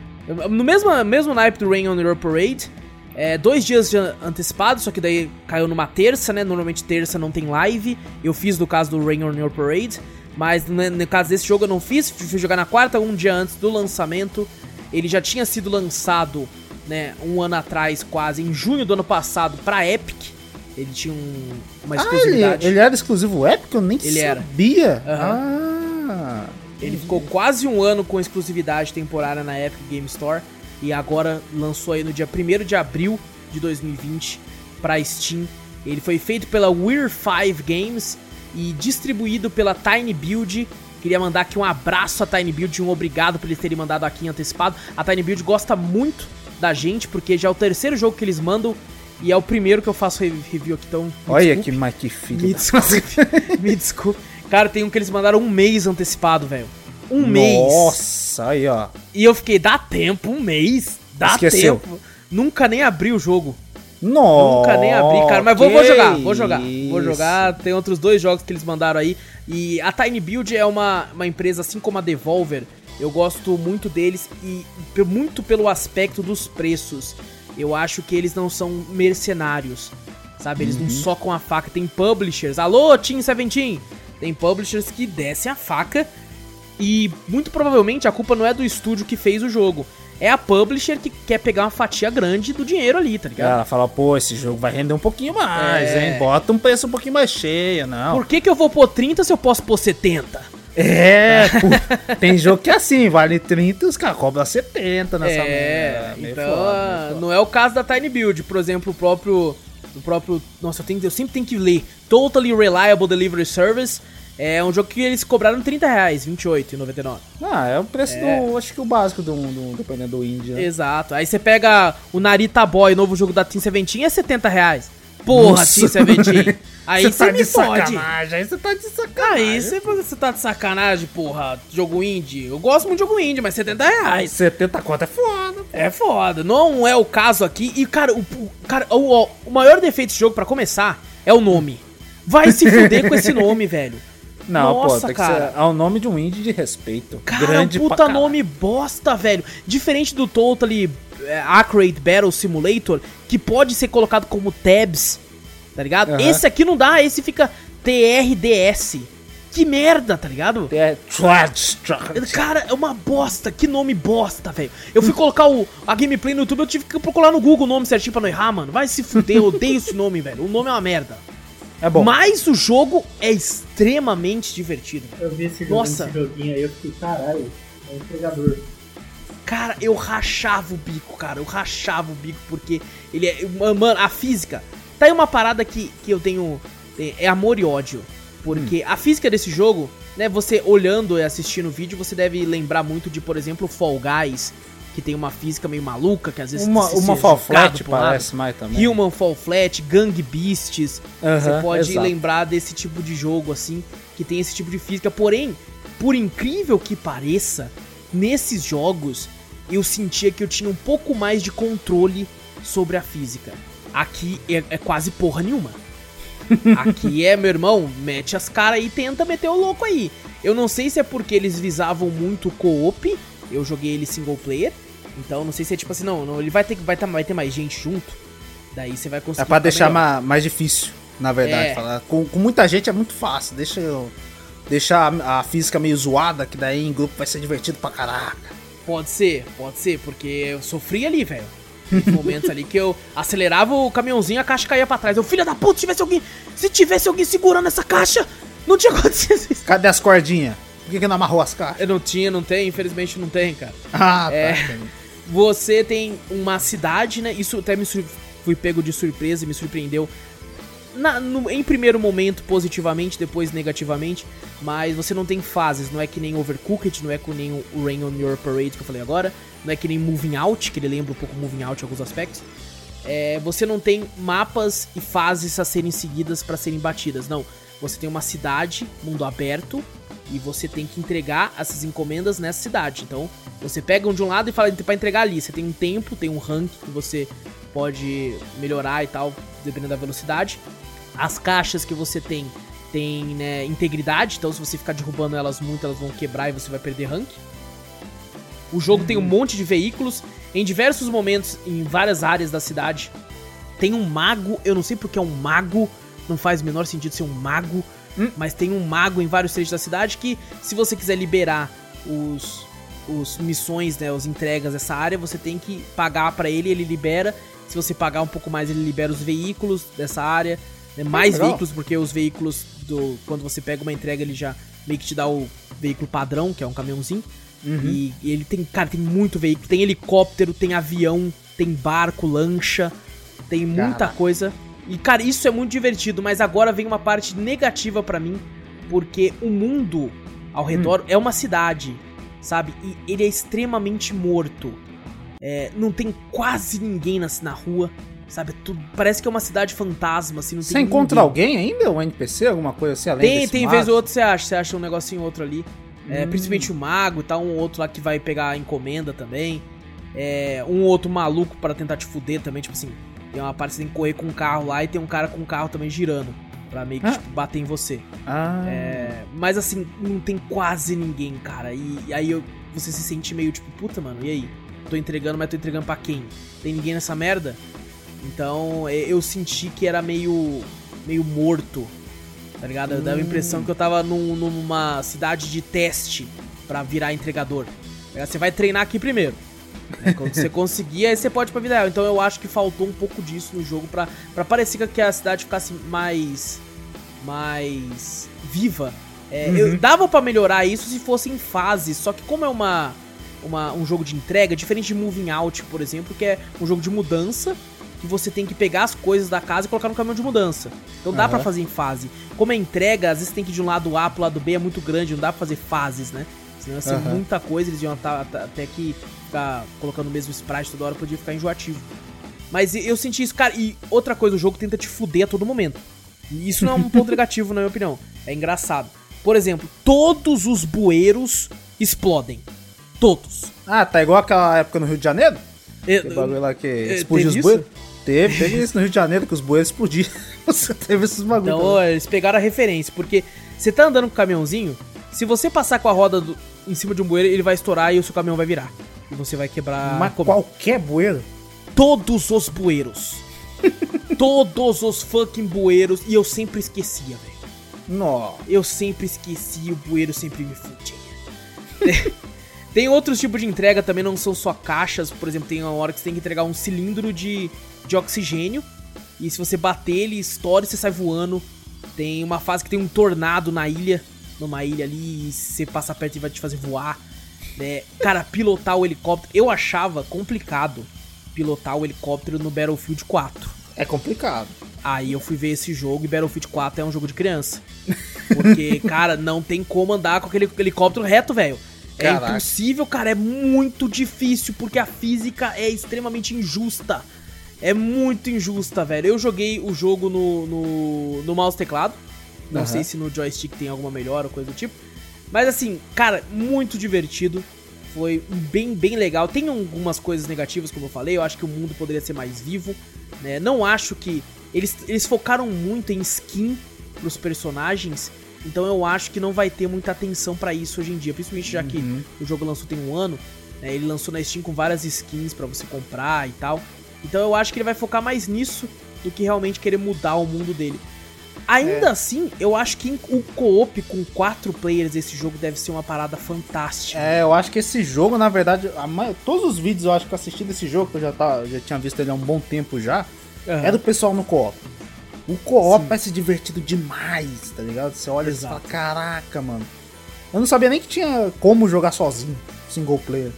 no mesmo, mesmo naipe do Rain on Your Parade. É, dois dias de an- antecipado, só que daí caiu numa terça, né? Normalmente terça não tem live. Eu fiz no caso do Rain on Your Parade. Mas no, no caso desse jogo eu não fiz, fui jogar na quarta, um dia antes do lançamento. Ele já tinha sido lançado, né, um ano atrás, quase, em junho do ano passado, pra Epic. Ele tinha um- uma Ah, ele, exclusividade. ele era exclusivo Epic? Eu nem Ele era. sabia. Ah. Ele ficou quase um ano com exclusividade temporária na Epic Game Store e agora lançou aí no dia 1 de abril de 2020 para Steam. Ele foi feito pela Weir 5 Games e distribuído pela Tiny Build. Queria mandar aqui um abraço à Tiny Build, um obrigado por eles terem mandado aqui em antecipado. A Tiny Build gosta muito da gente, porque já é o terceiro jogo que eles mandam e é o primeiro que eu faço re- review aqui, então. Olha desculpe. que, mas que filho. Me da- desculpe. [laughs] Me desculpe. Cara, tem um que eles mandaram um mês antecipado, velho. Um mês. Nossa, aí ó. E eu fiquei, dá tempo, um mês. Dá Esqueceu. tempo. Nunca nem abri o jogo. Nossa. Nunca nem abri, cara. Mas vou, vou jogar, vou jogar. Vou isso. jogar. Tem outros dois jogos que eles mandaram aí. E a Tiny Build é uma, uma empresa, assim como a Devolver. Eu gosto muito deles e muito pelo aspecto dos preços. Eu acho que eles não são mercenários. Sabe? Eles Uhum. não socam a faca. Tem publishers. Alô, Team Seventeen! Tem publishers que descem a faca. E muito provavelmente a culpa não é do estúdio que fez o jogo. É a publisher que quer pegar uma fatia grande do dinheiro ali, tá ligado? Ela fala, pô, esse jogo vai render um pouquinho mais, É. hein? Bota um preço um pouquinho mais cheio, não. Por que, que eu vou pôr 30 se eu posso pôr 70? É, [laughs] pô, tem jogo que é assim, vale 30 e os caras cobram 70 nessa É, merda. Então foda. não é o caso da Tiny Build. Por exemplo, o próprio. O próprio. Nossa, eu, tenho, eu sempre tenho que ler. Totally Reliable Delivery Service. É um jogo que eles cobraram 30 reais, 28,99. Ah, é o preço do. Acho que o básico do, do dependendo do indie, né? Exato. Aí você pega o Narita Boy, novo jogo da Team Seventeen, é 70 reais. Porra, Nossa. Team Seventeen. [laughs] Aí Você tá me de fode. sacanagem, aí você tá de sacanagem. Aí você, tá de sacanagem, porra. Jogo indie. Eu gosto muito de jogo indie, mas 70 reais. 70 conto é foda. pô. É foda. Não é o caso aqui. E, cara, o, cara, o, o- o maior defeito desse jogo, pra começar, é o nome. Vai se fuder com esse nome, [laughs] velho. Não, Nossa, pô, tem cara. que ser. É o nome de um indie de respeito. Cara, Grande é um puta nome bosta, velho. Diferente do Totally é, Accurate Battle Simulator, que pode ser colocado como tabs, tá ligado? Aham. Esse aqui não dá, esse fica TRDS. Que merda, tá ligado? É. Cara, é uma bosta, que nome bosta, velho. Eu fui colocar o, a gameplay no YouTube, eu tive que procurar no Google o nome certinho pra não errar, mano. Vai se fuder, eu odeio esse nome, velho. O nome é uma merda. É bom. Mas o jogo é extremamente divertido. Eu vi esse, jogo, Nossa. esse joguinho aí, eu fiquei, caralho, é um entregador. Cara, eu rachava o bico, cara. Eu rachava o bico porque ele é. Mano, a física. Tá aí uma parada que, que eu tenho. É é amor e ódio. Porque a física desse jogo, né? Você olhando e assistindo o vídeo, você deve lembrar muito de, por exemplo, Fall Guys. Que tem uma física meio maluca, que às vezes Uma, se- uma se- Fall jogado Flat lado. parece mais também. Human Fall Flat, Gang Beasts. você Aham, pode exato. lembrar desse tipo de jogo, assim, que tem esse tipo de física. Porém, por incrível que pareça, nesses jogos eu sentia que eu tinha um pouco mais de controle sobre a física. Aqui é, é quase porra nenhuma. [laughs] Aqui é, meu irmão, mete as caras e tenta meter o louco aí. Eu não sei se é porque eles visavam muito co-op. Eu joguei ele single player. Então não sei se é tipo assim, não, não ele vai ter, vai, tá, vai ter mais gente junto. Daí você vai conseguir. É pra deixar melhor. ma- mais difícil, na verdade. É. falar. Com, com muita gente é muito fácil. Deixa eu. Deixar a, a física meio zoada, que daí em grupo vai ser divertido pra caraca. Pode ser, pode ser, porque eu sofri ali, velho. Momentos ali que eu acelerava o caminhãozinho e a caixa caía pra trás. Eu, filha da puta, se tivesse alguém. Se tivesse alguém segurando essa caixa, não tinha [laughs] acontecido isso. Cadê as cordinhas? Por que, que não amarrou as caixas? Eu não tinha, não tem, infelizmente não tem, cara. Ah, É. tá. entendi. Você tem uma cidade, né? Isso até me fui pego de surpresa e me surpreendeu. Na- no- em primeiro momento, positivamente, depois negativamente. Mas você não tem fases, não é que nem Overcooked, não é que nem o Rain on Your Parade que eu falei agora. Não é que nem Moving Out, que ele lembra um pouco Moving Out em alguns aspectos. É, você não tem mapas e fases a serem seguidas para serem batidas, não. Você tem uma cidade, mundo aberto, e você tem que entregar essas encomendas nessa cidade. Então, você pega um de um lado e fala para entregar ali. Você tem um tempo, tem um rank que você pode melhorar e tal, dependendo da velocidade. As caixas que você tem tem né, integridade, então se você ficar derrubando elas muito, elas vão quebrar e você vai perder rank. O jogo tem um monte de veículos. Em diversos momentos, em várias áreas da cidade, tem um mago. Eu não sei porque é um mago. Não faz o menor sentido ser um mago. Mas tem um mago em vários trechos da cidade que, se você quiser liberar os, os missões, né, as entregas dessa área, você tem que pagar pra ele, ele libera. Se você pagar um pouco mais, ele libera os veículos dessa área. né, mais legal. veículos, porque os veículos do. Quando você pega uma entrega, ele já meio que te dá o veículo padrão, que é um caminhãozinho. E e ele tem, cara, tem muito veículo. Tem helicóptero, tem avião, tem barco, lancha, tem muita Caraca. coisa. E, cara, isso é muito divertido, mas agora vem uma parte negativa pra mim, porque o mundo ao redor é uma cidade, sabe? E ele é extremamente morto. É, não tem quase ninguém na, na rua, sabe? Tudo, parece que é uma cidade fantasma, assim, não Você tem encontra ninguém. alguém ainda? Um NPC? Alguma coisa assim além Tem, tem mago? vez ou outra você acha, você acha um negocinho outro ali. É, Hum. Principalmente o mago, tá um outro lá que vai pegar a encomenda também. É, um outro maluco pra tentar te fuder também, tipo assim, tem uma parte que você tem que correr com um carro lá e tem um cara com um carro também girando. Pra meio que Ah. tipo, bater em você. Ah, É, mas assim, não tem quase ninguém, cara. E, e aí eu- você se sente meio tipo, puta, mano, e aí? Tô entregando, mas tô entregando pra quem? Tem ninguém nessa merda? Então é, eu senti que era meio. meio morto. Tá ligado? Eu dava a impressão que eu tava num- numa cidade de teste pra virar entregador. Tá? Você vai treinar aqui primeiro. Né? Quando você conseguir, aí você pode ir pra vida real. Então eu acho que faltou um pouco disso no jogo pra, pra parecer que a cidade ficasse mais. mais. viva. É, eu, dava pra melhorar isso se fosse em fases, só que como é uma, uma, um jogo de entrega, diferente de Moving Out, por exemplo, que é um jogo de mudança, que você tem que pegar as coisas da casa e colocar no caminhão de mudança. Então dá Aham. pra fazer em fase. Como é entrega, às vezes tem que ir de um lado A pro lado B, é muito grande, não dá pra fazer fases, né? Senão ia ser Aham. muita coisa, eles iam tá- tá- até que ficar colocando o mesmo sprite toda hora, podia ficar enjoativo. Mas eu senti isso, cara, e outra coisa, o jogo tenta te fuder a todo momento. E isso não é um ponto [laughs] negativo, na minha opinião. É engraçado. Por exemplo, todos os bueiros explodem. Todos. Ah, tá igual aquela época no Rio de Janeiro? É, bagulho lá que é, explodiu os bueiros. Teve, [laughs] teve isso no Rio de Janeiro, que os bueiros explodiram. [laughs] Você teve esses bagulhos. Então, eles pegaram a referência, porque você tá andando com o caminhãozinho, se você passar com a roda do- em cima de um bueiro, ele vai estourar e o seu caminhão vai virar. E você vai quebrar Mas qualquer bueiro. todos os bueiros. [laughs] todos os fucking bueiros. E eu sempre esquecia, velho. Nossa. Eu sempre esquecia, o bueiro sempre me fudia. [laughs] tem outros tipos de entrega também, não são só caixas. Por exemplo, tem uma hora que você tem que entregar um cilindro de, de oxigênio. E se você bater, ele estoura e você sai voando. Tem uma fase que tem um tornado na ilha. Numa ilha ali, e você passar perto, ele vai te fazer voar. né? Cara, pilotar o helicóptero. Eu achava complicado pilotar o helicóptero no Battlefield 4. É complicado. Aí eu fui ver esse jogo e Battlefield 4 é um jogo de criança. Porque, [laughs] cara, não tem como andar com aquele helicóptero reto, velho. É Caraca. impossível, cara. É muito difícil porque a física é extremamente injusta. É muito injusta, velho. Eu joguei o jogo no, no, no mouse e teclado. Não Aham. sei se no joystick tem alguma melhora ou coisa do tipo. Mas assim, cara, muito divertido. Foi bem, bem legal. Tem algumas coisas negativas, como eu falei. Eu acho que o mundo poderia ser mais vivo. Né? Não acho que. Eles, eles focaram muito em skin pros personagens. Então eu acho que não vai ter muita atenção pra isso hoje em dia. Principalmente já que Uhum. o jogo lançou tem um ano. né? Ele lançou na Steam com várias skins pra você comprar e tal. Então eu acho que ele vai focar mais nisso do que realmente querer mudar o mundo dele. Ainda assim, eu acho que o co-op com quatro players esse jogo deve ser uma parada fantástica. É, eu acho que esse jogo, na verdade, a todos os vídeos eu acho que eu assisti desse jogo, que eu já, tá, já tinha visto ele há um bom tempo já, Aham. é do pessoal no co-op. O co-op vai ser divertido demais, tá ligado? Você olha e Exato. fala, caraca, mano. Eu não sabia nem que tinha como jogar sozinho, single player.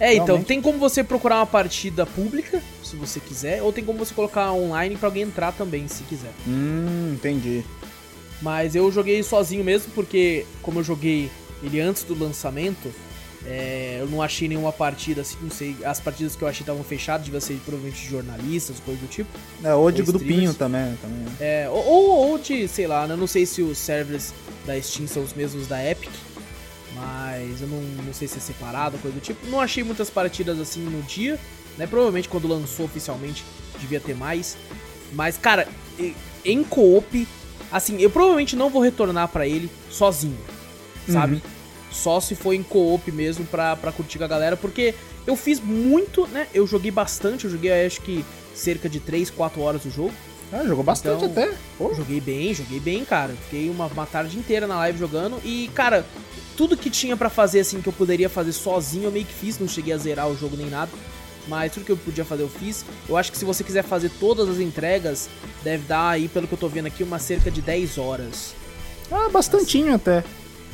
É, então, Realmente. tem como você procurar uma partida pública, se você quiser, ou tem como você colocar online pra alguém entrar também, se quiser. Hum, entendi. Mas eu joguei sozinho mesmo, porque como eu joguei ele antes do lançamento, é, eu não achei nenhuma partida, assim, não sei, as partidas que eu achei estavam fechadas, devia ser provavelmente de jornalistas, coisa do tipo. É, ou de Ou grupinho streamers. também. também. É, ou, ou, ou de, sei lá, né, eu não sei se os servers da Steam são os mesmos da Epic, mas eu não, não sei se é separado, coisa do tipo. Não achei muitas partidas assim no dia, né? Provavelmente quando lançou oficialmente devia ter mais. Mas, cara, em co-op, assim, eu provavelmente não vou retornar pra ele sozinho, sabe? Uhum. Só se for em co-op mesmo pra, pra curtir com a galera, porque eu fiz muito, né? Eu joguei bastante, eu joguei acho que cerca de 3, 4 horas o jogo. Ah, jogou bastante Então, até. Pô. Joguei bem, joguei bem, cara. Fiquei uma, uma tarde inteira na live jogando e, cara, tudo que tinha pra fazer assim que eu poderia fazer sozinho eu meio que fiz, não cheguei a zerar o jogo nem nada. Mas tudo que eu podia fazer eu fiz. Eu acho que se você quiser fazer todas as entregas, deve dar aí, pelo que eu tô vendo aqui, uma cerca de 10 horas. Ah, bastantinho até.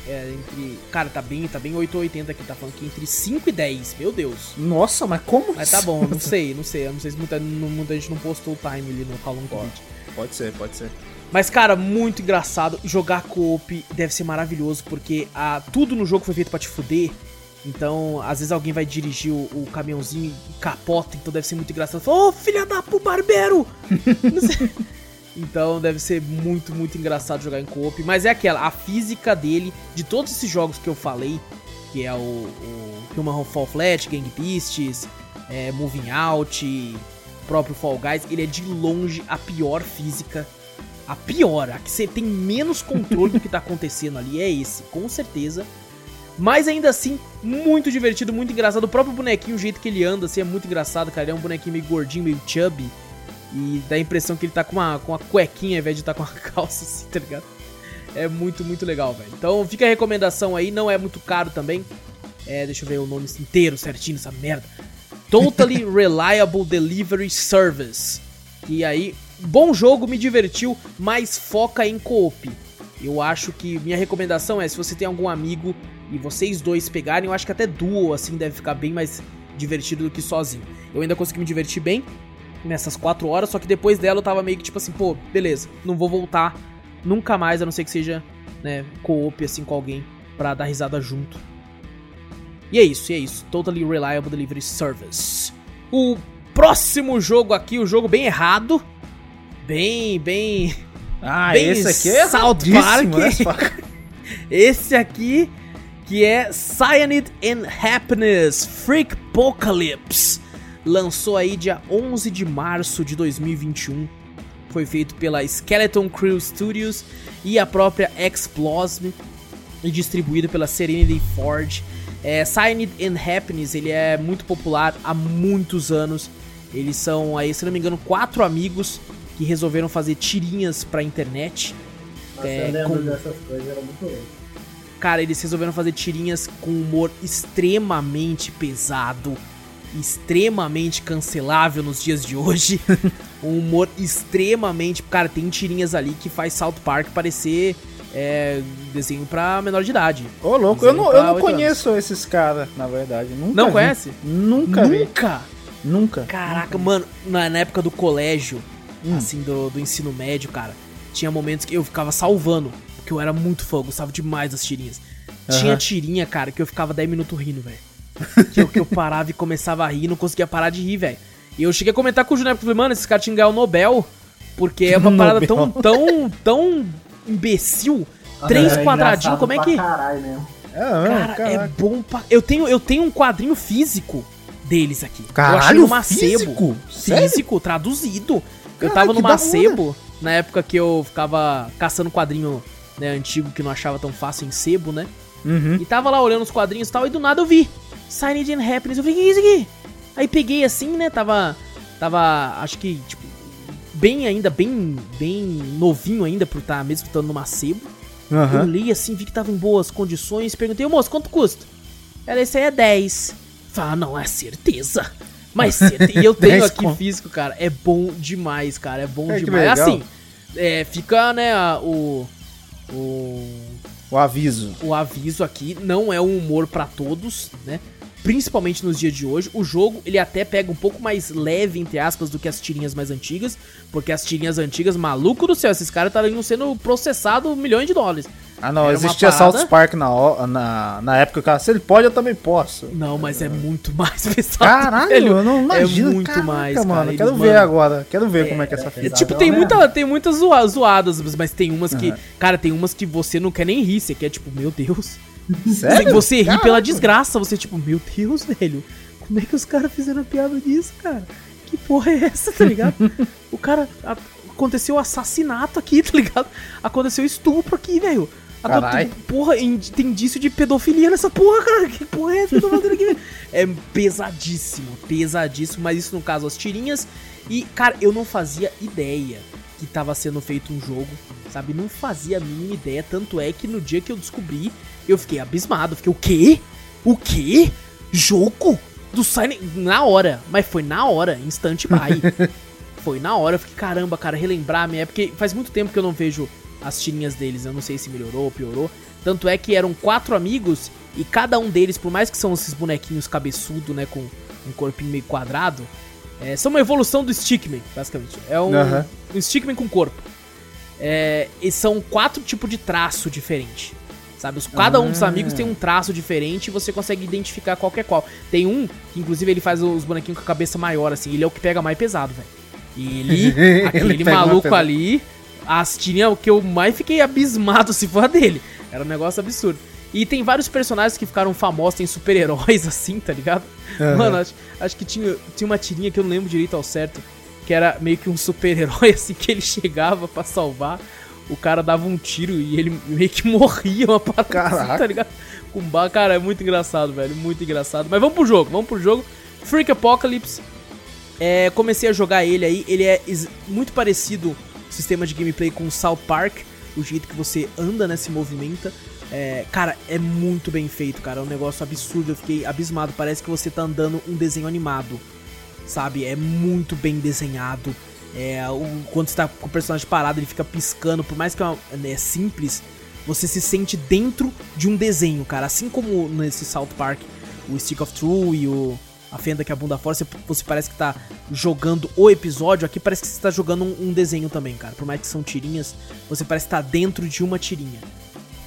É, entre. Cara, tá bem, tá bem 880 aqui, tá falando que entre 5 e 10, meu Deus. Nossa, mas como Mas tá bom, não [laughs] sei, não sei. Eu não sei se muita, muita gente não postou o time ali no Call of Duty. Pode ser, pode ser. Mas, cara, muito engraçado. Jogar co-op deve ser maravilhoso, porque ah, tudo no jogo foi feito pra te fuder. Então, às vezes alguém vai dirigir o, o caminhãozinho e capota, então deve ser muito engraçado. Ô, filha da pu barbeiro! [laughs] Então deve ser muito, muito engraçado jogar em co-op. Mas é aquela, a física dele, de todos esses jogos que eu falei, que é o, o Human Fall Flat, Gang Beasts, é, Moving Out, próprio Fall Guys, ele é de longe a pior física. A pior, a que você tem menos controle do que tá acontecendo ali é esse, com certeza. Mas ainda assim, muito divertido, muito engraçado. O próprio bonequinho, o jeito que ele anda, assim, é muito engraçado, cara. Ele é um bonequinho meio gordinho, meio chubby. E dá a impressão que ele tá com uma, com uma cuequinha ao invés de estar com uma [laughs] calça, assim, tá ligado? É muito, muito legal, velho. Então fica a recomendação aí, não é muito caro também. É, deixa eu ver o nome inteiro certinho, essa merda. Totally [laughs] Reliable Delivery Service. E aí, bom jogo, me divertiu, mas foca em co-op. Eu acho que minha recomendação é, se você tem algum amigo e vocês dois pegarem, eu acho que até duo, assim, deve ficar bem mais divertido do que sozinho. Eu ainda consegui me divertir bem nessas quatro horas, só que depois dela eu tava meio que tipo assim, pô, beleza, não vou voltar nunca mais, a não ser que seja, né, co-op, assim, com alguém pra dar risada junto. E é isso, e é isso. Totally Reliable Delivery Service. O próximo jogo aqui, o jogo bem errado. Bem, bem. Ah, Bem esse aqui é South Park. né? [laughs] Esse aqui, que é Cyanide and Happiness Freak Apocalypse. Lançou aí dia 11 de março de 2021. Foi feito pela Skeleton Crew Studios e a própria Explosme. E distribuído pela Serenity Forge. É, Cyanide and Happiness, ele é muito popular há muitos anos. Eles são aí, se não me engano, quatro amigos que resolveram fazer tirinhas pra internet. Nossa, É, eu lembro com- dessas coisas, era muito louco. Cara, eles resolveram fazer tirinhas com humor extremamente pesado, extremamente cancelável nos dias de hoje. [laughs] um humor extremamente. Cara, tem tirinhas ali que faz South Park parecer é, desenho pra menor de idade. Ô, louco, eu não, eu não conheço esses caras, na verdade. Nunca Não vi. conhece? Nunca vi. Nunca! Nunca. Caraca, mano, na, na época do colégio, Hum. assim, do, do ensino médio, cara, tinha momentos que eu ficava salvando, porque eu era muito fã, eu gostava demais das tirinhas. Tinha Aham. tirinha, cara, que eu ficava 10 minutos rindo, velho. Que, eu, que eu parava e começava a rir e não conseguia parar de rir, velho. E eu cheguei a comentar com o Júnior, falei, mano, esse cara tinha que ganhar o Nobel, porque é uma [laughs] parada tão, tão, tão imbecil. Três É quadradinhos, engraçado como é que... Caralho mesmo. Cara, é bom pra... Eu tenho, eu tenho um quadrinho físico deles aqui. Caralho, eu achei no Macebo. físico? Físico, traduzido. eu tava no. Macebo, na época que eu ficava caçando quadrinho né, antigo que não achava tão fácil em sebo, né? Uhum. E tava lá olhando os quadrinhos e tal, e do nada eu vi. Signage and Happiness. Eu falei, o que é isso aqui? Aí peguei assim, né? Tava. Tava. Acho que, tipo. Bem ainda, bem. Bem novinho ainda, por estar mesmo estando no Macebo. Eu Aham. li assim, vi que tava em boas condições. Perguntei, moço, quanto custa? Ela, esse aí é 10. Falei, ah, não, é certeza. Mas [laughs] certeza. E eu tenho 10 aqui conto. físico, cara. É bom demais, cara. É bom É, demais. Assim, é, fica, né, a- o. O O aviso. o aviso aqui não é um humor pra todos, né? Principalmente nos dias de hoje. O jogo, ele até pega um pouco mais leve, entre aspas, do que as tirinhas mais antigas. Porque as tirinhas antigas, maluco do céu, esses caras estavam sendo processados milhões de dólares. Ah, não, Era existia parada- South Park na, na, na época, cara. Se ele pode, eu também posso. Não, mas é muito mais [laughs] pesado. Caralho, velho. eu não imagino. É muito Caraca, mais, mano. cara. Quero Eles, ver mano, agora. Quero ver como é que é essa É, fita. tipo, tem, né? muita, tem muitas zoa- zoadas, mas tem umas que. Cara, tem umas que você não quer nem rir. Você quer, tipo, meu Deus. Sério? Você ri pela desgraça. Você, tipo, meu Deus, velho. Como é que os caras fizeram piada disso, cara? Que porra é essa, tá ligado? [laughs] o cara. a- aconteceu assassinato aqui, tá ligado? Aconteceu estupro aqui, velho. Porra, tem indício de pedofilia nessa porra, cara. Que porra é essa que eu tô fazendo aqui? É pesadíssimo, pesadíssimo. Mas isso no caso, as tirinhas. E, cara, eu não fazia ideia que tava sendo feito um jogo, sabe? Não fazia a mínima ideia. Tanto é que no dia que eu descobri, eu fiquei abismado. Fiquei, o quê? O quê? Jogo? Do Silent... Na hora. Mas foi na hora, instant buy. [laughs] foi na hora. Eu fiquei, caramba, cara, relembrar a minha época. Porque faz muito tempo que eu não vejo as tirinhas deles. Eu não sei se melhorou ou piorou. Tanto é que eram quatro amigos e cada um deles, por mais que são esses bonequinhos cabeçudo, né, com um corpinho meio quadrado, é, são uma evolução do Stickman, basicamente. É um, Aham. um Stickman com corpo. É, e são quatro tipos de traço diferente. Sabe? Cada um dos Ah. amigos tem um traço diferente e você consegue identificar qual é qual. Tem um que, inclusive, ele faz os bonequinhos com a cabeça maior, assim. Ele é o que pega mais pesado, velho. Ele, [laughs] Ele aquele mais maluco ali, as tirinhas, o que eu mais fiquei abismado [laughs] se for a dele. Era um negócio absurdo. E tem vários personagens que ficaram famosos, tem super-heróis [laughs] assim, tá ligado? Aham. Mano, acho, acho que tinha, tinha uma tirinha que eu não lembro direito ao certo, que era meio que um super-herói, assim, que ele chegava pra salvar, o cara dava um tiro e ele meio que [laughs] morria, uma parada assim, Caraca. tá ligado? Com ba... Cara, é muito engraçado, velho, muito engraçado. Mas vamos pro jogo, vamos pro jogo. Freak Apocalypse. É, comecei a jogar ele aí, ele é muito parecido, o sistema de gameplay com o South Park, o jeito que você anda, né, se movimenta. É, cara, é muito bem feito, cara, é um negócio absurdo, eu fiquei abismado, parece que você tá andando um desenho animado, sabe? É muito bem desenhado. É, o- quando você tá com o personagem parado, ele fica piscando, por mais que é, uma- é simples, você se sente dentro de um desenho, cara. Assim como nesse South Park, o Stick of True e o A Fenda que a Bunda Fora, você, você parece que tá jogando o episódio, aqui parece que você tá jogando um, um desenho também, cara. Por mais que são tirinhas, você parece que tá dentro de uma tirinha.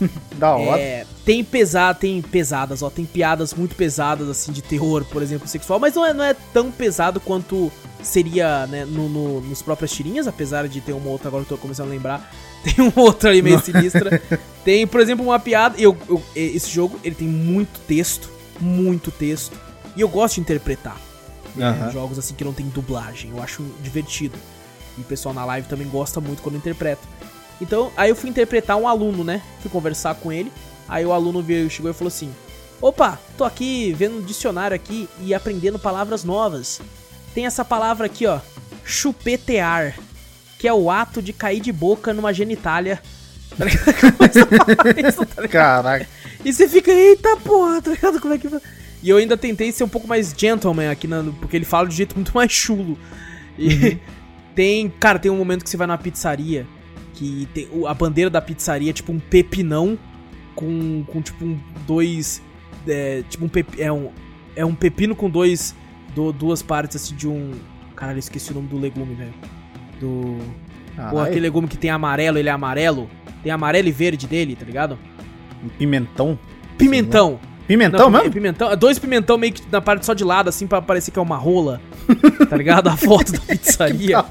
[laughs] Da hora. É, tem pesar, tem pesadas, ó, tem piadas muito pesadas assim de terror, por exemplo, sexual, mas não é, não é tão pesado quanto seria, né, no, no- nos próprias tirinhas, apesar de ter uma outra agora que eu tô começando a lembrar. [laughs] Tem uma outra ali meio sinistra. [laughs] Tem, por exemplo, uma piada, eu, eu- esse jogo, ele tem muito texto, muito texto, e eu gosto de interpretar. né, jogos assim que não tem dublagem, eu acho divertido. E o pessoal na live também gosta muito quando eu interpreto. Então, aí eu fui interpretar um aluno, né? Fui conversar com ele. Aí o aluno veio, chegou e falou assim: Opa, tô aqui vendo um dicionário aqui e aprendendo palavras novas. Tem essa palavra aqui, ó, chupetear, que é o ato de cair de boca numa genitália. [laughs] Tá isso, tá? Caraca. E você fica, eita porra, tá ligado? Como é que. E eu ainda tentei ser um pouco mais gentleman aqui, na, porque ele fala de jeito muito [laughs] mais chulo. E tem. Cara, tem um momento que você vai numa pizzaria que tem, a bandeira da pizzaria é tipo um pepinão com, com tipo um dois. É, tipo um pepi, é um É um pepino com dois. Do- duas partes assim de um. Caralho, eu esqueci o nome do legume, velho. Do. Caralho. aquele legume que tem amarelo, ele é amarelo. Tem amarelo e verde dele, tá ligado? Pimentão. Pimentão. Pimentão Não, mesmo? é pimentão. Dois pimentão meio que na parte só de lado, assim, pra parecer que é uma rola. Tá ligado? A foto da [laughs] pizzaria.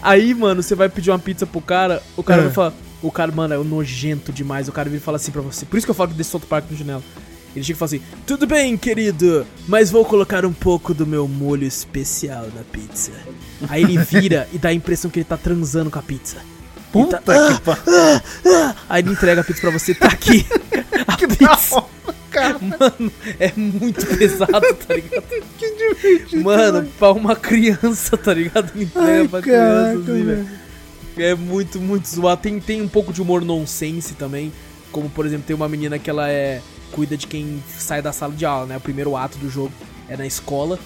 Aí, mano, você vai pedir uma pizza pro cara, o cara É. vai falar, O cara, mano, é nojento demais. O cara vira e fala assim pra você. Por isso que eu falo que desse South Park no janela. Ele chega e fala assim: Tudo bem, querido, mas vou colocar um pouco do meu molho especial na pizza. Aí ele vira e dá a impressão que ele tá transando com a pizza. Ele Puta tá- que pariu. Ah, ah. Aí ele entrega a pizza pra você, tá aqui. [laughs] A pizza. Cara, Mano, é muito pesado, tá ligado? [laughs] que divertido. Mano, pra uma criança, tá ligado? Ele entrega Ai, pra caraca, criança, assim, velho. É muito, muito zoado. Tem, tem um pouco de humor nonsense também. Como, por exemplo, tem uma menina que ela é. Cuida de quem sai da sala de aula, né? O primeiro ato do jogo é na escola.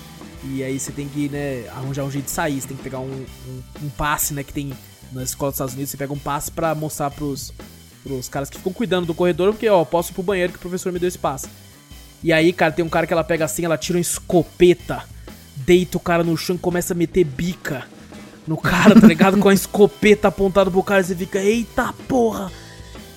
E aí você tem que, né, arranjar um jeito de sair. Você tem que pegar um, um, um passe, né, que tem na escola dos Estados Unidos. Você pega um passe pra mostrar pros, pros caras que ficam cuidando do corredor, porque, ó, posso ir pro banheiro que o professor me deu passe. E aí, cara, tem um cara que ela pega assim, ela tira uma escopeta, deita o cara no chão e começa a meter bica no cara, tá ligado? Com a escopeta apontada pro cara você fica, eita porra!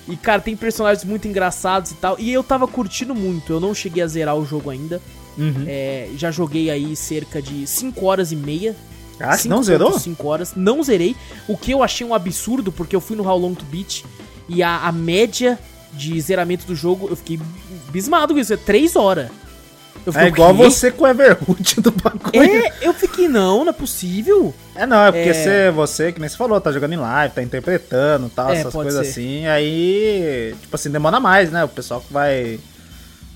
E, cara, tem personagens muito engraçados e tal. E eu tava curtindo muito. Eu não cheguei a zerar o jogo ainda. Uhum. É, já joguei aí cerca de 5 horas e meia. Ah, você não zerou? 5 horas. Não zerei. O que eu achei um absurdo, porque eu fui no How Long to Beat e a, a média de zeramento do jogo, eu fiquei bismado com isso. É 3 horas. É "O igual quê?" você com o Everhood do bagulho. É, eu fiquei, não, não é possível. É, não, é porque É. Você, você, que nem você falou, tá jogando em live, tá interpretando tal, É, essas coisas ser. assim. Aí, tipo assim, demora mais, né? O pessoal que vai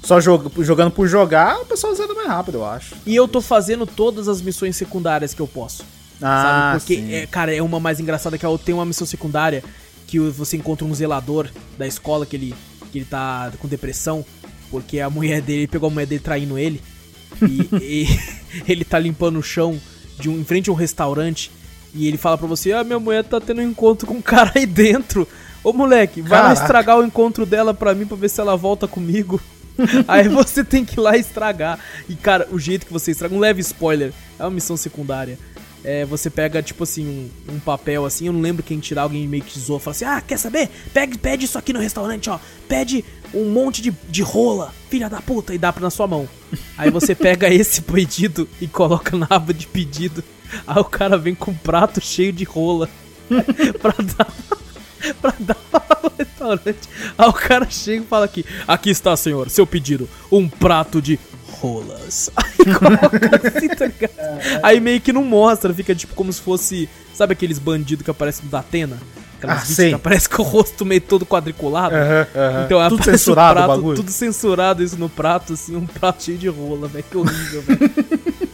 só joga, jogando por jogar, o pessoal zera mais rápido, eu acho. E eu tô fazendo todas as missões secundárias que eu posso. Ah, sabe? Porque, é, cara, é uma mais engraçada que a outra. Tem uma missão secundária que você encontra um zelador da escola que ele, que ele tá com depressão. Porque a mulher dele, ele pegou a mulher dele traindo ele. E, e [laughs] ele tá limpando o chão de um, em frente a um restaurante. E ele fala pra você: Ah, minha mulher tá tendo um encontro com um cara aí dentro. Ô moleque, vai lá estragar o encontro dela pra mim pra ver se ela volta comigo. [laughs] Aí você tem que ir lá estragar. E cara, o jeito que você estraga, um leve spoiler, é uma missão secundária. É, você pega, tipo assim, um, um papel assim, eu não lembro quem tirar, alguém meio que zoou, fala assim: Ah, quer saber? Pede, pede isso aqui no restaurante, ó. Pede um monte de, de rola, filha da puta, e dá pra na sua mão. Aí você [laughs] pega esse pedido e coloca na aba de pedido. Aí o cara vem com um prato cheio de rola [laughs] pra dar. pra dar no [laughs] restaurante. Aí o cara chega e fala aqui: Aqui está, senhor, seu pedido. Um prato de rolas. [laughs] Aí coloca assim, tá ligado? Aí meio que não mostra, fica tipo como se fosse. Sabe aqueles bandidos que aparecem no Datena? Aquelas Ah, vítimas que aparece com o rosto meio todo quadriculado. Então tudo [laughs] aparece censurado prato, bagulho. tudo censurado isso no prato, assim, um prato cheio de rola, velho, que horrível, velho. [laughs]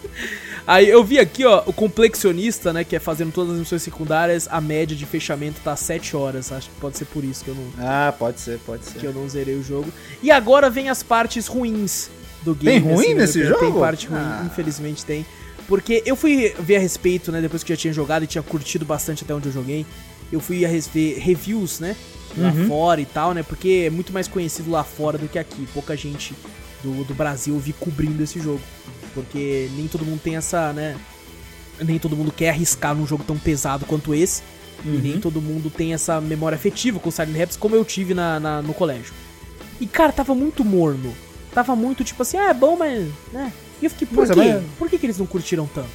Aí eu vi aqui, ó, o complexionista, né, que é fazendo todas as missões secundárias, a média de fechamento tá 7 horas, acho que pode ser por isso que eu não, Ah, pode ser, pode ser. que eu não zerei o jogo. E agora vem as partes ruins do game. Tem ruim assim, nesse né? Tem jogo? parte ruim, Ah. infelizmente tem. Porque eu fui ver a respeito, né, depois que já tinha jogado e tinha curtido bastante até onde eu joguei. Eu fui a ver reviews, né, lá Uhum. fora e tal, né, porque é muito mais conhecido lá fora do que aqui. Pouca gente do, do Brasil eu vi cobrindo esse jogo. Porque nem todo mundo tem essa, né, nem todo mundo quer arriscar num jogo tão pesado quanto esse. E Uhum. nem todo mundo tem essa memória afetiva com Silent Raps como eu tive na, na- no colégio. E, cara, tava muito morno. Tava muito tipo assim, ah, é bom, mas. né? E eu fiquei, por Mais ou quê? menos. Por que, que eles não curtiram tanto?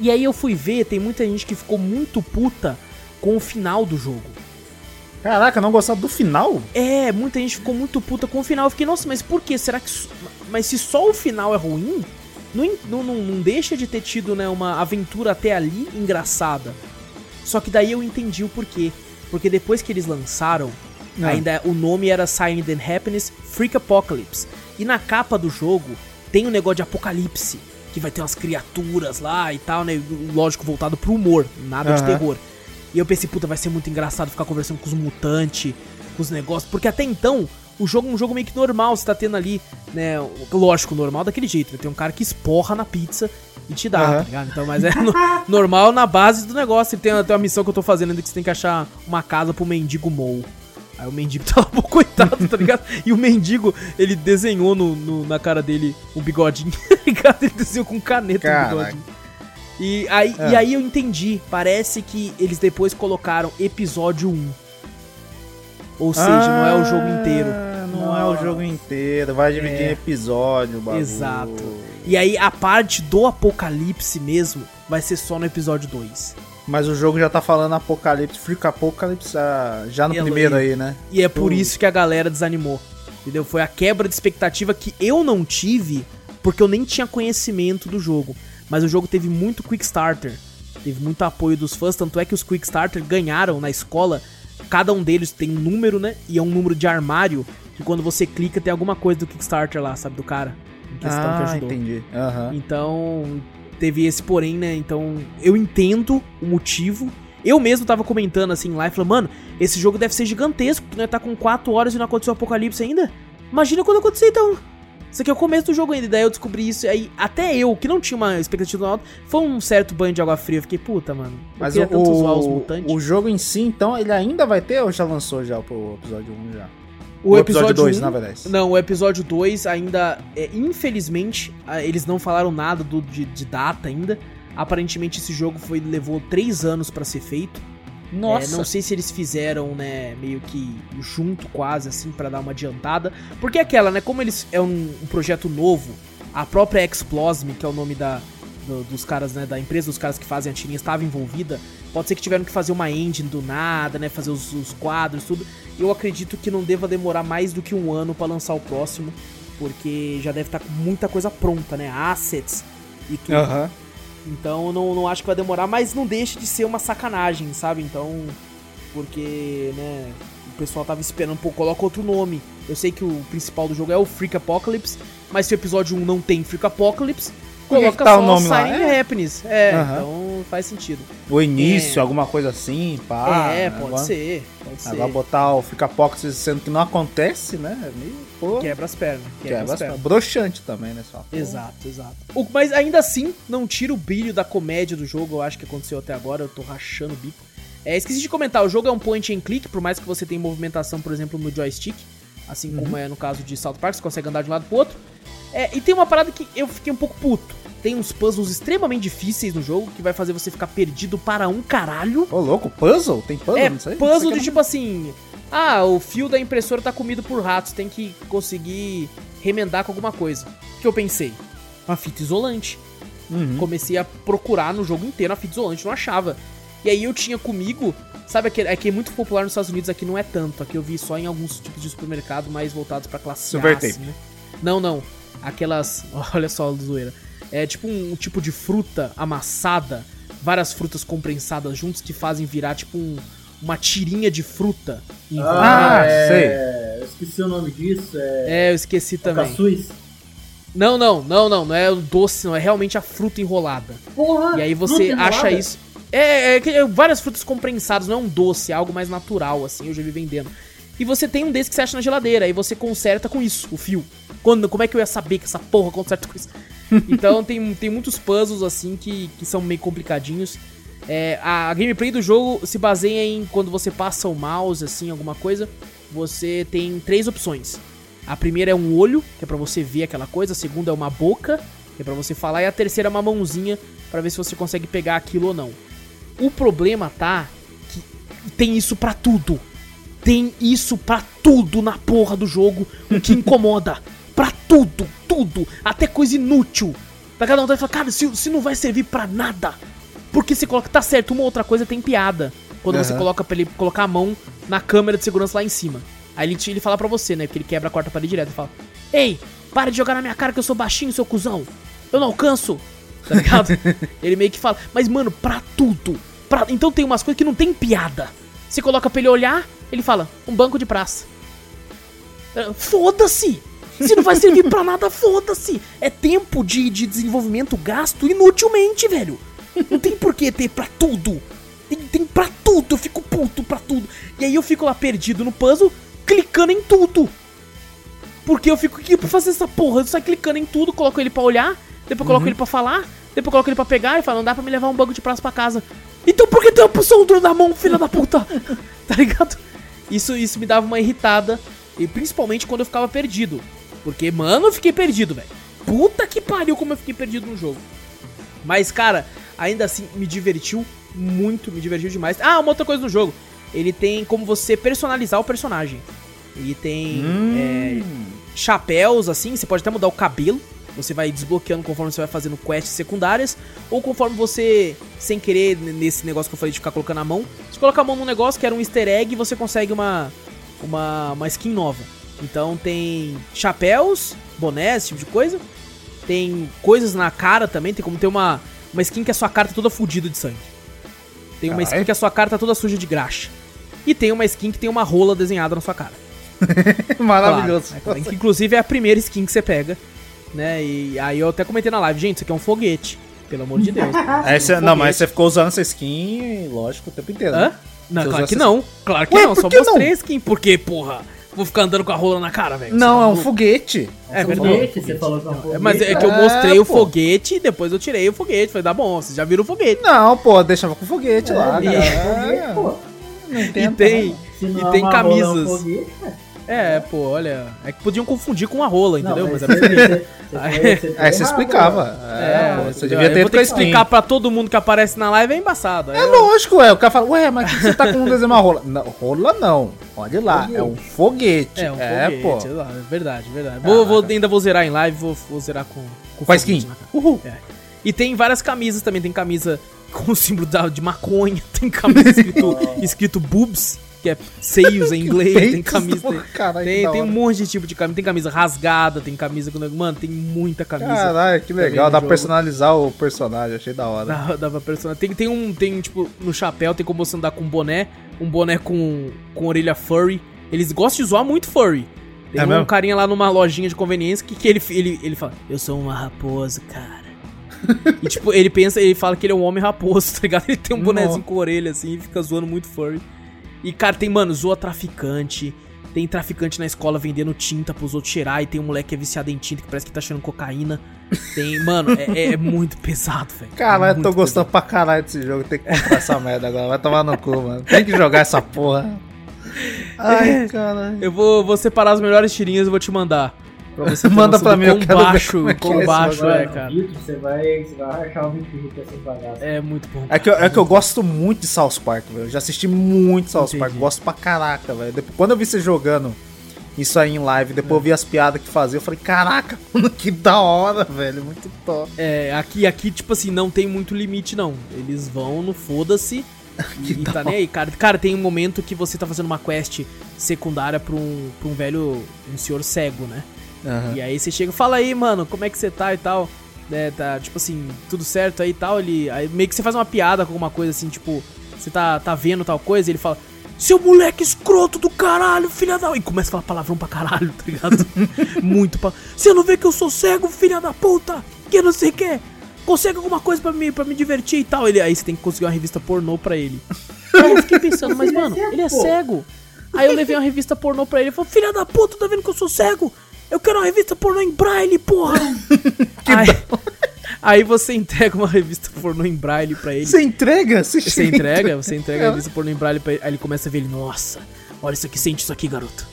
E aí eu fui ver, tem muita gente que ficou muito puta com o final do jogo. Caraca, não gostava do final? É, muita gente ficou muito puta com o final. Eu fiquei, nossa, mas por quê? Será que. Mas se só o final é ruim, não, não, não deixa de ter tido, né, uma aventura até ali engraçada. Só que daí eu entendi o porquê. Porque depois que eles lançaram, Ah. ainda o nome era Silent and Happiness Freak Apocalypse. E na capa do jogo tem um negócio de apocalipse. Que vai ter umas criaturas lá e tal, né? Lógico, voltado pro humor, nada de Aham. terror. E eu pensei, puta, vai ser muito engraçado ficar conversando com os mutantes, com os negócios. Porque até então, o jogo é um jogo meio que normal. Você tá tendo ali, né? Lógico, normal daquele jeito. Né? Tem um cara que esporra na pizza e te dá, Aham. tá ligado? Então, mas é no- normal na base do negócio. E tem até uma missão que eu tô fazendo ainda que você tem que achar uma casa pro mendigo Mou. Aí o mendigo [laughs] tá lá, coitado, tá ligado? E o mendigo, ele desenhou no, no- na cara dele um bigodinho, [laughs] tá ligado? Ele desenhou com caneta um Caraca. bigodinho. E aí, É. e aí eu entendi. Parece que eles depois colocaram episódio 1. Ou seja, não é o jogo inteiro. Ah, Não é o jogo inteiro, vai dividir É. em episódio o bagulho. Exato. E aí a parte do apocalipse mesmo vai ser só no episódio 2. Mas o jogo já tá falando Apocalipse, Freak Apocalypse ah, já no Ela primeiro aí. né? E é por Uh. isso que a galera desanimou. Entendeu? Foi a quebra de expectativa que eu não tive, porque eu nem tinha conhecimento do jogo. Mas o jogo teve muito Quick Starter. Teve muito apoio dos fãs, tanto é que os Quick Starter ganharam na escola. Cada um deles tem um número, né? E é um número de armário que quando você clica tem alguma coisa do Kickstarter lá, sabe? Do cara. Em questão que Ah, ajudou. entendi. Aham. Então, teve esse porém, né? Então, eu entendo o motivo. Eu mesmo tava comentando assim lá e falando, mano, esse jogo deve ser gigantesco, porque nós tá com 4 horas e não aconteceu o apocalipse ainda. Imagina quando acontecer então. Isso aqui é o começo do jogo ainda, e daí eu descobri isso, e aí até eu, que não tinha uma expectativa alta, foi um certo banho de água fria. Eu fiquei, puta, mano. eu Mas o, tanto zoar os o, mutantes. o jogo em si, então, ele ainda vai ter ou já lançou já pro episódio 1 já? O episódio 2, 1 na verdade. Não, o episódio 2 ainda. É, infelizmente, eles não falaram nada do, de, de data ainda. Aparentemente, esse jogo foi, levou 3 anos pra ser feito. Nossa. É, não sei se eles fizeram, né, meio que junto quase, assim, pra dar uma adiantada. Porque é aquela, né, como eles é um, um projeto novo, a própria Explosme, que é o nome da, do- dos caras, né, da empresa dos caras que fazem a tirinha, estava envolvida. Pode ser que tiveram que fazer uma engine do nada, né, fazer os, os quadros, tudo. Eu acredito que não deva demorar mais do que um ano pra lançar o próximo, porque já deve estar com muita coisa pronta, né, assets e tudo. Aham. Então eu não, não acho que vai demorar, mas não deixa de ser uma sacanagem, sabe? Então, porque, né, o pessoal tava esperando, pô, coloca outro nome. Eu sei que o principal do jogo é o Freak Apocalypse, mas se o episódio 1 não tem Freak Apocalypse, coloca que tá só o nome lá? É. Happiness. É, Aham. então faz sentido. O início, É. alguma coisa assim, pá. é, pode agora, ser, pode ser. Agora botar o Fica Pocket sendo que não acontece, né? Meio, pô, Quebra as pernas. Quebra, quebra as pernas. broxante também, né? Só. Exato, exato. O- mas ainda assim, não tira o brilho da comédia do jogo, eu acho que aconteceu até agora, eu tô rachando o bico. É, esqueci de comentar, o jogo é um point and click, por mais que você tenha movimentação, por exemplo, no joystick, assim como é no caso de South Park, você consegue andar de um lado pro outro. É, e tem uma parada que eu fiquei um pouco puto. Tem uns puzzles extremamente difíceis no jogo, que vai fazer você ficar perdido para um caralho. Ô, louco, puzzle? Tem puzzle É, nisso aí? puzzle Isso de aqui tipo assim. Ah, o fio da impressora tá comido por ratos, tem que conseguir remendar com alguma coisa. O que eu pensei? Uma fita isolante. não- Uhum. Comecei a procurar no jogo inteiro a fita isolante, não achava. E aí eu tinha comigo, sabe aquele aqui é muito popular nos Estados Unidos, aqui não é tanto. Aqui eu vi só em alguns tipos de supermercado mais voltados pra classe Silver A, assim, né? Não, não. Aquelas, [laughs] olha só a zoeira. É tipo um, um tipo de fruta amassada, várias frutas comprensadas juntos que fazem virar tipo um- uma tirinha de fruta. Ah, é... Eu esqueci o nome disso. É. É, eu esqueci também. Caçuis. Não, não, não, não, não é o doce, não, é realmente a fruta enrolada. Porra! E aí você acha isso. É, é, que é várias frutas comprensadas, não é um doce, é algo mais natural, assim, eu já vi vendendo. E você tem um desse que você acha na geladeira, aí você conserta com isso, o fio. Quando, como é que eu ia saber que essa porra conserta com isso? Então tem, tem muitos puzzles, assim, que, que são meio complicadinhos. É, a gameplay do jogo se baseia em quando você passa o mouse, assim, alguma coisa, você tem três opções. A primeira é um olho, que é pra você ver aquela coisa, a segunda é uma boca, que é pra você falar, e a terceira é uma mãozinha, pra ver se você consegue pegar aquilo ou não. O problema tá que tem isso pra tudo. Tem isso pra tudo na porra do jogo, o que [laughs] incomoda. Pra tudo, tudo, até coisa inútil. Pra cada um vai falar, cara, se, se não vai servir pra nada. Porque você coloca, tá certo, uma outra coisa tem piada. Quando você Aham. coloca pra ele colocar a mão na câmera de segurança lá em cima. Aí ele, te- ele fala pra você, né? Porque ele quebra a quarta parede direto e fala: Ei, para de jogar na minha cara que eu sou baixinho, seu cuzão. Eu não alcanço. Tá ligado? [laughs] ele meio que fala, mas mano, pra tudo. Pra... Então tem umas coisas que não tem piada. Você coloca pra ele olhar, ele fala: Um banco de praça. É, Foda-se! Se não vai servir pra nada, foda-se! É tempo de, de desenvolvimento gasto inutilmente, velho! Não tem por que ter pra tudo! Tem, tem pra tudo, eu fico puto pra tudo. E aí eu fico lá perdido no puzzle, clicando em tudo. Porque eu fico aqui pra fazer essa porra, eu saio clicando em tudo, coloco ele pra olhar, depois coloco ele pra falar, depois coloco ele pra pegar e falo, não dá pra me levar um banco de praça pra casa. Então por que tem uma opção do na mão, filha da puta? [laughs] tá ligado? Isso, isso me dava uma irritada, e principalmente quando eu ficava perdido. Porque, mano, eu fiquei perdido, velho. Puta que pariu como eu fiquei perdido no jogo. Mas, cara, ainda assim, me divertiu muito, me divertiu demais. Ah, uma outra coisa no jogo. Ele tem como você personalizar o personagem. Ele tem é, chapéus, assim, você pode até mudar o cabelo. Você vai desbloqueando conforme você vai fazendo quests secundárias. Ou conforme você sem querer nesse negócio que eu falei de ficar colocando a mão. Você coloca a mão num negócio que era um easter egg e você consegue uma, uma, uma skin nova. Então tem chapéus, bonés, esse tipo de coisa. Tem coisas na cara também, tem como ter uma, uma skin que a sua cara tá toda fudida de sangue. Tem uma skin que a sua cara tá toda suja de graxa. E tem uma skin que tem uma rola desenhada na sua cara. [laughs] Maravilhoso. Claro, é. Que, inclusive é a primeira skin que você pega, né? E aí eu até comentei na live, gente, isso aqui é um foguete. Pelo amor de Deus. [laughs] Aí você- Um não, mas você ficou usando essa skin, lógico, o tempo inteiro. né? Hã? Não, Você claro que essa- não. Claro que Ué, não. por Só mostrei não? a skin. Porque, porra, vou ficar andando com a rola na cara, velho. Não, é tá um foguete. É verdade. Foguete, você falou que é um foguete. Mas é que eu É, mostrei o pô. foguete e depois eu tirei o foguete. Falei, tá bom, vocês já viram o foguete. Não, pô, deixava com foguete lá, e-. Foguete, pô. Não E tem, Se não e é tem uma rola, é um camisas. foguete. É, pô, olha. É que podiam confundir com a rola, entendeu? Não, mas é você- [laughs] bonito. você- você Aí- Aí você errado, explicava. É, pô, você devia ter vou ter que com explicar pra todo mundo que aparece na live é embaçado. Aí É eu- lógico, é. O cara fala, ué, mas que você tá com um desenho uma rola? Não, rola não. Olha lá, é um foguete. É, um é foguete, pô. é verdade, verdade. Vou, vou- ainda vou zerar em live, vou, vou zerar com, Com foguete skin. Uhul. É. E tem várias camisas também, tem camisa com o [laughs] símbolo de maconha, tem camisa escrito, [laughs] escrito boobs, que é seios em inglês, tem camisa... Tem, tem, tem um monte de tipo de camisa, tem camisa rasgada, tem camisa com... Mano, tem muita camisa. Caralho, que legal. Dá pra personalizar o personagem, achei da hora. Dá, dá pra personagem. Tem, tem um, tem tipo, no chapéu, tem como você andar com um boné, um boné com, com orelha furry. Eles gostam de zoar muito furry. Tem É um mesmo? carinha lá numa lojinha de conveniência que, que ele, ele, ele fala, eu sou uma raposa, cara. [laughs] e tipo, ele pensa, ele fala que ele é um homem raposo, [laughs] tá ligado? Ele tem um bonezinho com orelha assim e fica zoando muito furry. E, cara, tem, mano, zoa traficante. Tem traficante na escola vendendo tinta pros outros cheirar. E tem um moleque que é viciado em tinta que parece que tá cheirando cocaína. Tem, [laughs] mano, é, é muito pesado, velho. Caralho, Muito tô gostando pra caralho desse jogo. Tem que comprar essa merda agora. Vai tomar no cu, mano. Tem que jogar essa porra. Ai, [laughs] caralho. Eu vou, vou separar as melhores tirinhas e vou te mandar. Pra você ter Manda pra mim, eu quero ver baixo, como é que é baixo é, cara. Você vai, você vai achar o Vitor Rico essas bagaças. É muito bom. É que, eu, é que eu gosto muito de South Park, velho. Eu já assisti muito South Entendi. Park. Gosto pra caraca, velho. Depois- Quando eu vi você jogando isso aí em live, depois eu vi as piadas que fazia, eu falei, caraca, [laughs] mano, que da hora, velho. Muito top. É, aqui, aqui, tipo assim, não tem muito limite, não. Eles vão no foda-se [laughs] e, e tá nem aí, cara. Cara, tem um momento que você tá fazendo uma quest secundária pra um, pra um velho, um senhor cego, né? Aham. E aí você chega, fala aí, mano, como é que você tá e tal. né, tá, tipo assim, tudo certo aí e tal. Ele, aí meio que você faz uma piada com alguma coisa assim, tipo, você tá, tá vendo tal coisa, e ele fala, seu moleque escroto do caralho, filha da. E começa a falar palavrão pra caralho, [laughs] tá ligado? Muito pa. Você não vê que eu sou cego, filha da puta? Que não sei o que. Consegue alguma coisa pra me, pra me divertir e tal. Ele, aí você tem que conseguir uma revista pornô pra ele. [laughs] Aí eu fiquei pensando, mas mano, ele é cego. Aí eu levei uma revista pornô pra ele e falou: Filha da puta, tá vendo que eu sou cego? Eu quero uma revista pornô em braille, porra! [laughs] aí, [laughs] aí você entrega uma revista pornô em braille pra ele. Você entrega? Você, Você entrega, você entrega a revista pornô em braille pra ele. Aí ele começa a ver ele, nossa, olha isso aqui, sente isso aqui, garoto.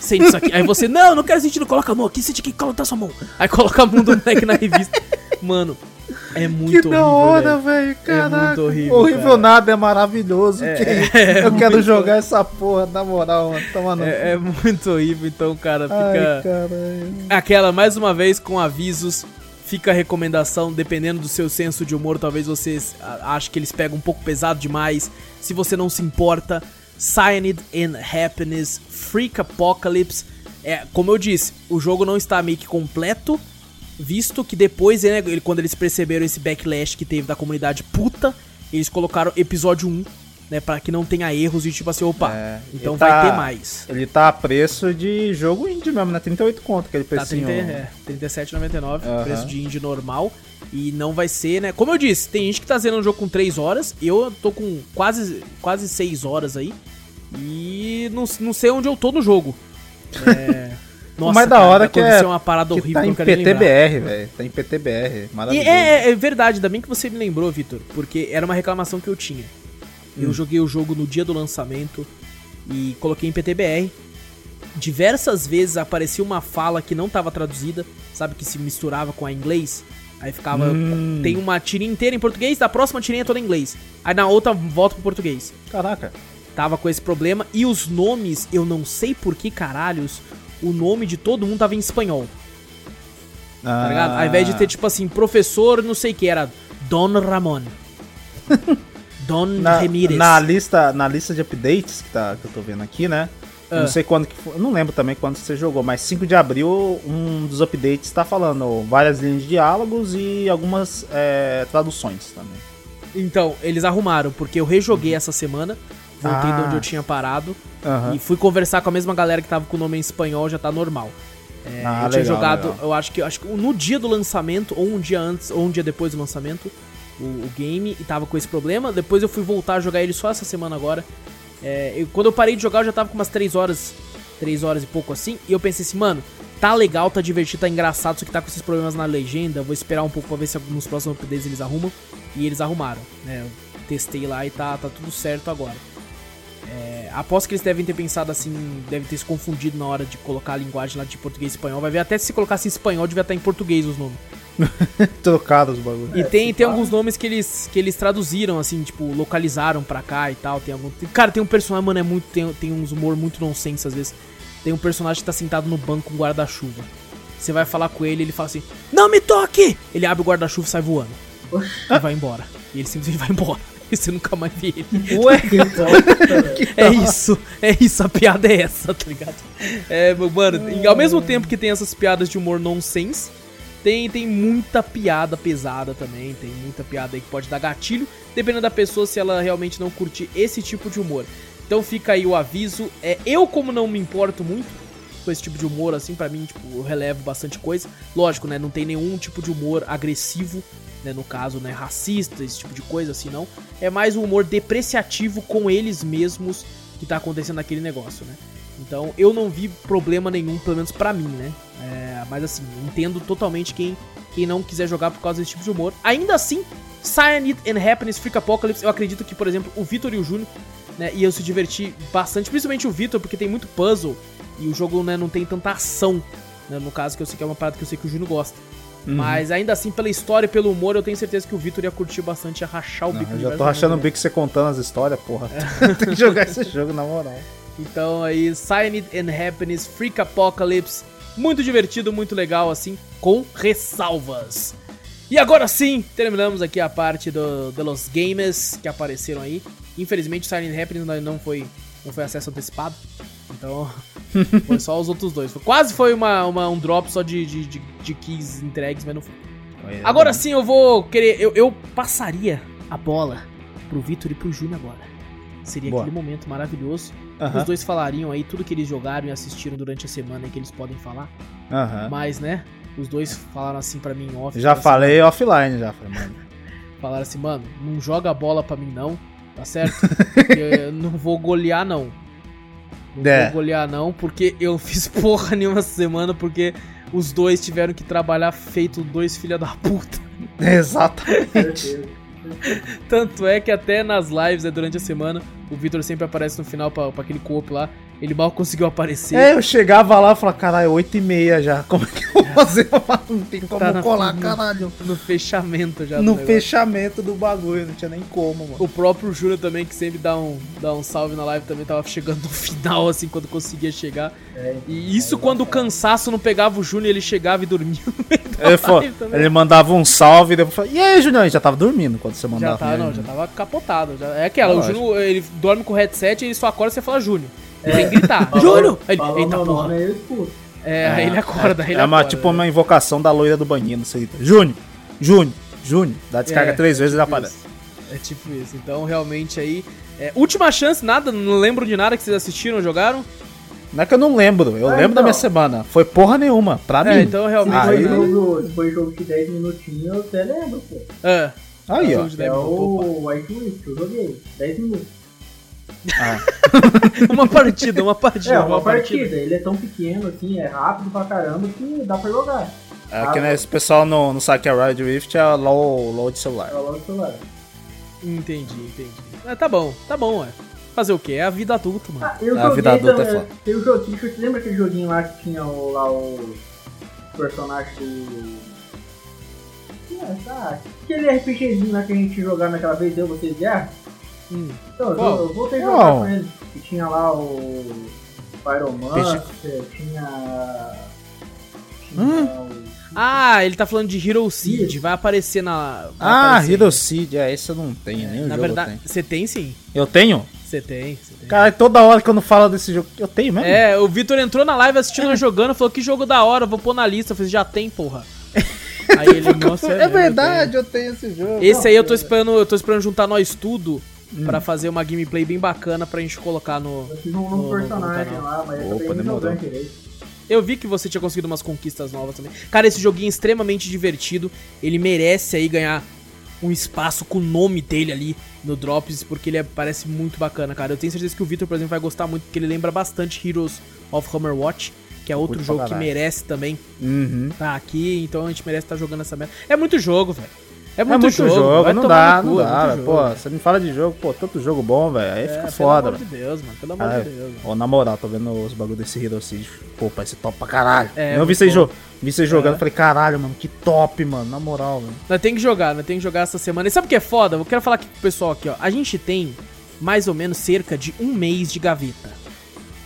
Sente isso aqui. Aí você, não, não quero sentir, não coloca a mão aqui, sente aqui, coloca sua mão. Aí coloca a mão do moleque na revista. Mano, é muito Que horrível. da hora, velho. Caraca. muito horrível, horrível cara. nada, é maravilhoso. que- [laughs] é eu quero jogar essa porra, na moral, mano. Toma no. É, é muito horrível, então, cara, Ai, fica. caralho. Aquela, mais uma vez, com avisos. Fica a recomendação, dependendo do seu senso de humor, talvez você ache que eles pegam um pouco pesado demais. Se você não se importa, Cyanide and Happiness, Freak Apocalypse. É, como eu disse, o jogo não está meio que completo, visto que depois, né, ele- quando eles perceberam esse backlash que teve da comunidade puta, eles colocaram episódio 1, né, para que não tenha erros e tipo assim, opa, É, então e vai tá- ter mais. Ele tá a preço de jogo indie mesmo, né? 38 conto, aquele Tá precinho. 30, é, 37,99, Aham. preço de indie normal. E não vai ser, né? Como eu disse, tem gente que tá zerando o jogo com 3 horas. Eu tô com quase, quase 6 horas aí. E não, não sei onde eu tô no jogo. [laughs] É. O mais da hora que é uma parada horrível tá em. PTBR, velho. Tá em PTBR. E Maravilhoso. é, é verdade, ainda bem que você me lembrou, Vitor, porque era uma reclamação que eu tinha. Eu joguei o jogo no dia do lançamento e coloquei em PTBR. Diversas vezes aparecia uma fala que não estava traduzida, sabe, que se misturava com a inglês. Aí ficava. Hum. Tem uma tirinha inteira em português, da próxima tirinha é toda em inglês. Aí na outra volta pro português. Caraca. Tava com esse problema. E os nomes, eu não sei por que caralhos, o nome de todo mundo tava em espanhol. Tá ligado? Ao invés de ter, tipo assim, professor, não sei o que, era Don Ramon. [laughs] Don Na, Ramírez. na lista, na lista de updates que, tá, que eu tô vendo aqui, né? Eu Ah. Não sei quando que foi. Não lembro também quando você jogou, mas 5 de abril, um dos updates tá falando várias linhas de diálogos e algumas é, traduções também. Então, eles arrumaram, porque eu rejoguei essa semana. Voltei de Ah. onde eu tinha parado. Aham. E fui conversar com a mesma galera que tava com o nome em espanhol, já tá normal. É, Ah, eu tinha legal, jogado, legal. eu acho que acho que no dia do lançamento, ou um dia antes, ou um dia depois do lançamento, o, o game, e tava com esse problema. Depois eu fui voltar a jogar ele só essa semana agora. É, eu- quando eu parei de jogar, eu já tava com umas 3 horas, 3 horas e pouco assim, e eu pensei assim, mano, tá legal, tá divertido, tá engraçado, só que tá com esses problemas na legenda, vou esperar um pouco pra ver se nos próximos updates eles arrumam. E eles arrumaram, né? Eu testei lá e tá, tá tudo certo agora. É, aposto que eles devem ter pensado assim, devem ter se confundido na hora de colocar a linguagem lá de português e espanhol. Vai ver até se colocasse em espanhol, devia estar em português os nomes. [laughs] Trocados os bagulhos. E tem, tem alguns nomes que eles, que eles traduziram, assim, tipo, localizaram pra cá e tal. Tem algum. tem- cara, tem um personagem, mano, é muito. Tem, tem uns humor muito nonsense às vezes. Tem um personagem que tá sentado no banco com um guarda-chuva. Você vai falar com ele, ele fala assim: Não me toque! Ele abre o guarda-chuva e sai voando. E vai embora. E ele simplesmente vai embora. Você nunca mais vê ele. Ué, bosta, [laughs] [laughs] É isso, é isso, a piada é essa, tá ligado? É, mano, e ao mesmo tempo que tem essas piadas de humor nonsense, tem, tem muita piada pesada também, tem muita piada aí que pode dar gatilho, dependendo da pessoa se ela realmente não curtir esse tipo de humor. Então fica aí o aviso. É, eu, como não me importo muito com esse tipo de humor, assim, pra mim, tipo, eu relevo bastante coisa. Lógico, né, não tem nenhum tipo de humor agressivo, né, no caso, né, racista, esse tipo de coisa, assim, não. É mais um humor depreciativo com eles mesmos que tá acontecendo naquele negócio, né. Então, eu não vi problema nenhum, pelo menos pra mim, né. É, mas assim, entendo totalmente quem, quem não quiser jogar por causa desse tipo de humor. Ainda assim, Cyanide and Happiness Freak Apocalypse, eu acredito que, por exemplo, o Vitor e o Júnior, né, iam se divertir bastante, principalmente o Vitor, porque tem muito puzzle e o jogo, né, não tem tanta ação, né, no caso que eu sei que é uma parada que eu sei que o Júnior gosta. Uhum. Mas ainda assim, pela história e pelo humor, eu tenho certeza que o Vitor ia curtir bastante, ia rachar o Não, bico eu já tô rachando o bico você contando as histórias, porra. [laughs] Tem que jogar esse jogo na moral. Então aí, Cyanide and Happiness, Freak Apocalypse, muito divertido, muito legal, assim, com ressalvas. E agora sim, terminamos aqui a parte do, de los games que apareceram aí. Infelizmente, o Silent Happiness não foi, não foi acesso antecipado. Então, [laughs] foi só os outros dois. Quase foi uma, uma- um drop só de, de, de, de keys entregues, mas não foi. Agora sim eu vou querer. Eu, eu passaria a bola pro Vitor e pro Júnior agora. Seria Boa. aquele momento maravilhoso. Os dois falariam aí tudo que eles jogaram e assistiram durante a semana e que eles podem falar. Mas, né? Os dois falaram assim pra mim off. Já falaram falei offline, já. Falei, mano. Assim, [laughs] falaram assim, mano, não joga a bola pra mim não, tá certo? [laughs] Porque eu não vou golear não. Não É. vou golear não, porque eu [laughs] fiz porra nenhuma essa semana, porque os dois tiveram que trabalhar feito dois filha da puta. [laughs] Exatamente. Tanto é que até nas lives, né, durante a semana, o Vitor sempre aparece no final pra aquele co-op lá. Ele mal conseguiu aparecer. É, eu chegava lá e falava, caralho, 8 e meia já. Como é que eu vou fazer? Não tem como Tá na colar, fila. caralho. No fechamento já do No negócio. fechamento do bagulho, não tinha nem como, mano. O próprio Júnior também, que sempre dá um, dá um salve na live, também tava chegando no [laughs] final, assim, quando conseguia chegar. É, E isso quando o cansaço não pegava o Júnior, ele chegava e dormia no Ele, live também. ele mandava um salve e depois falava, e aí, Julião? Ele já tava dormindo quando você mandava. Já tá, aí, não, já tava capotado. Já. É aquela, o Lógico. Júnior, ele dorme com o headset e ele só acorda e você fala Júnior. Ele tem que gritar, Júnior! Aí Ele, falou eita meu porra. nome, eu escuto. É, aí ele acorda, aí ele É uma, acorda. tipo uma invocação da loira do banheiro, não sei. Júnior, Júnior, Júnior. Dá descarga É, três vezes e ele tipo aparece. isso. É tipo isso. Então, realmente aí. é, última chance, nada, não lembro de nada que vocês assistiram, jogaram. Não é que eu não lembro, eu Ah, lembro da então. minha semana. Foi porra nenhuma, pra É, mim. então Se realmente. Aí- foi, jogo, se foi jogo de 10 minutinhos, eu até lembro, pô. É, Aí, ó. jogo de É 10 minutos. Opa. o White Witch, eu joguei. 10 minutos. [laughs] Uma partida, uma partida. É, uma partida. Ele é tão pequeno assim, é rápido pra caramba que dá pra jogar. É que né, esse pessoal não, não sabe que a Ride Rift é low, low de celular. É o logo do celular. Entendi, entendi. É, tá bom, tá bom, ué. Fazer o quê? É a vida adulta, mano. Ah, eu A joguei vida adulta é foda. Tem o joguinho, você lembra aquele joguinho lá que tinha o, lá o personagem do. Ah, tá. Aquele RPGzinho lá que a gente jogava naquela vez, eu, vocês guerra? Hum. Então, eu, eu voltei a jogar com ele. Que tinha lá o Pyromancer, tinha. Tinha Hum? o Ah, ele tá falando de Hero Seed, vai aparecer na. vai Ah, aparecer. Hero Seed, é, esse eu não tenho, nem o Na jogo verdade, eu tenho. você tem sim. Eu tenho? Você tem, você tem. Cara, toda hora que eu não falo desse jogo, eu tenho mesmo? É, o Vitor entrou na live assistindo eu jogando, falou que jogo da hora, vou pôr na lista. Eu falei, já tem, porra. [laughs] Aí ele, nossa, é verdade, eu tenho esse jogo. Esse aí eu tô esperando, eu tô esperando juntar nós tudo Hum. pra fazer uma gameplay bem bacana pra gente colocar no. Eu fiz um No- novo no- personagem no lá, mas eu Opa, demorou. Eu vi que você tinha conseguido umas conquistas novas também. Cara, esse joguinho é extremamente divertido. Ele merece aí ganhar um espaço com o nome dele ali no Drops, porque ele é- parece muito bacana, cara. Eu tenho certeza que o Victor, por exemplo, vai gostar muito, porque ele lembra bastante Heroes of Hammerwatch, que é outro Curto jogo que merece também Uhum. tá aqui, então a gente merece estar jogando essa merda. É muito jogo, velho. É É muito, muito jogo, jogo, vai não dá, no não cu, é dá. velho. Pô, você me fala de jogo, pô, tanto jogo bom, velho. Aí É, fica pelo foda, amor velho. de Deus, mano. Pelo amor Caralho. de Deus. mano. Ó, na moral, tô vendo os bagulho desse Hero Seed. Pô, parece top pra caralho. É, eu vi bom. jo vi jogando, É. falei, caralho, mano, que top, mano. Na moral, velho. Nós tem que jogar, nós tem que jogar essa semana. E sabe o que é foda? Eu quero falar aqui pro pessoal aqui, ó. A gente tem mais ou menos cerca de um mês de gaveta.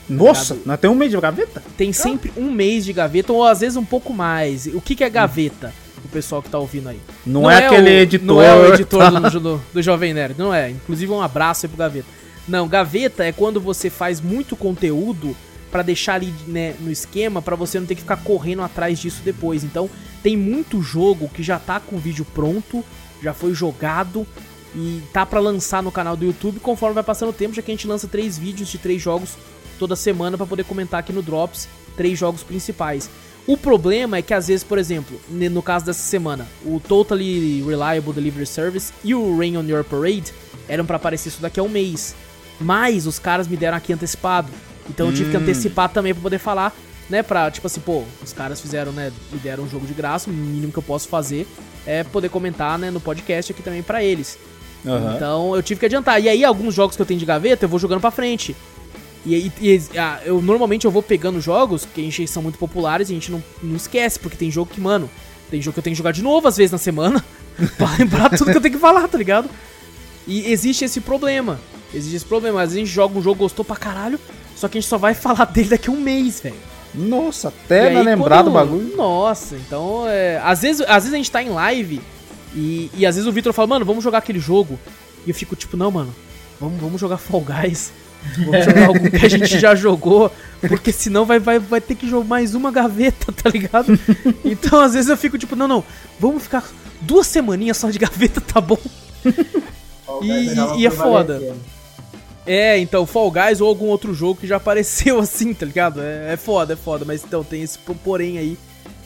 Nossa, nós temos um mês de gaveta? Tem sempre um mês de gaveta, ou às vezes um pouco mais. O que, que é gaveta? O pessoal que tá ouvindo aí. Não, é, aquele o- editor. Não é o editor do, do, do Jovem Nerd, não é. Inclusive um abraço aí pro Gaveta. Não, gaveta é quando você faz muito conteúdo pra deixar ali né, no esquema pra você não ter que ficar correndo atrás disso depois. Então, tem muito jogo que já tá com o vídeo pronto, já foi jogado e tá pra lançar no canal do YouTube conforme vai passando o tempo, já que a gente lança três vídeos de três jogos toda semana pra poder comentar aqui no Drops três jogos principais. O problema é que às vezes, por exemplo, no caso dessa semana, o Totally Reliable Delivery Service e o Rain on Your Parade eram pra aparecer isso daqui a um mês. Mas os caras me deram aqui antecipado. Então eu tive que Hum. antecipar também pra poder falar, né? Pra, tipo assim, pô, os caras fizeram, né? Me deram um jogo de graça, o mínimo que eu posso fazer é poder comentar, né, no podcast aqui também pra eles. Aham. Então eu tive que adiantar. E aí, alguns jogos que eu tenho de gaveta, eu vou jogando pra frente. E e- ah, eu normalmente eu vou pegando jogos que a gente são muito populares e a gente não, não esquece, porque tem jogo que, mano, tem jogo que eu tenho que jogar de novo às vezes na semana [laughs] pra lembrar tudo que eu tenho que falar, tá ligado? E existe esse problema. Existe esse problema. Às vezes a gente joga um jogo, gostou pra caralho, só que a gente só vai [laughs] falar dele daqui a um mês, velho. Nossa, até não lembrar do bagulho. Nossa, então é. Às vezes, às vezes a gente tá em live e, e às vezes o Victor fala, mano, vamos jogar aquele jogo. E eu fico tipo, não, mano, vamos, vamos jogar Fall Guys. Vamos jogar algo que a gente já jogou. Porque senão vai, vai, vai ter que jogar mais uma gaveta, tá ligado? Então às vezes eu fico tipo, não, não, vamos ficar duas semaninhas só de gaveta, tá bom? O E- tava e é foda. prevalecendo. É, então, Fall Guys ou algum outro jogo que já apareceu [laughs] assim, tá ligado? É, é foda, é foda, mas então tem esse po- porém aí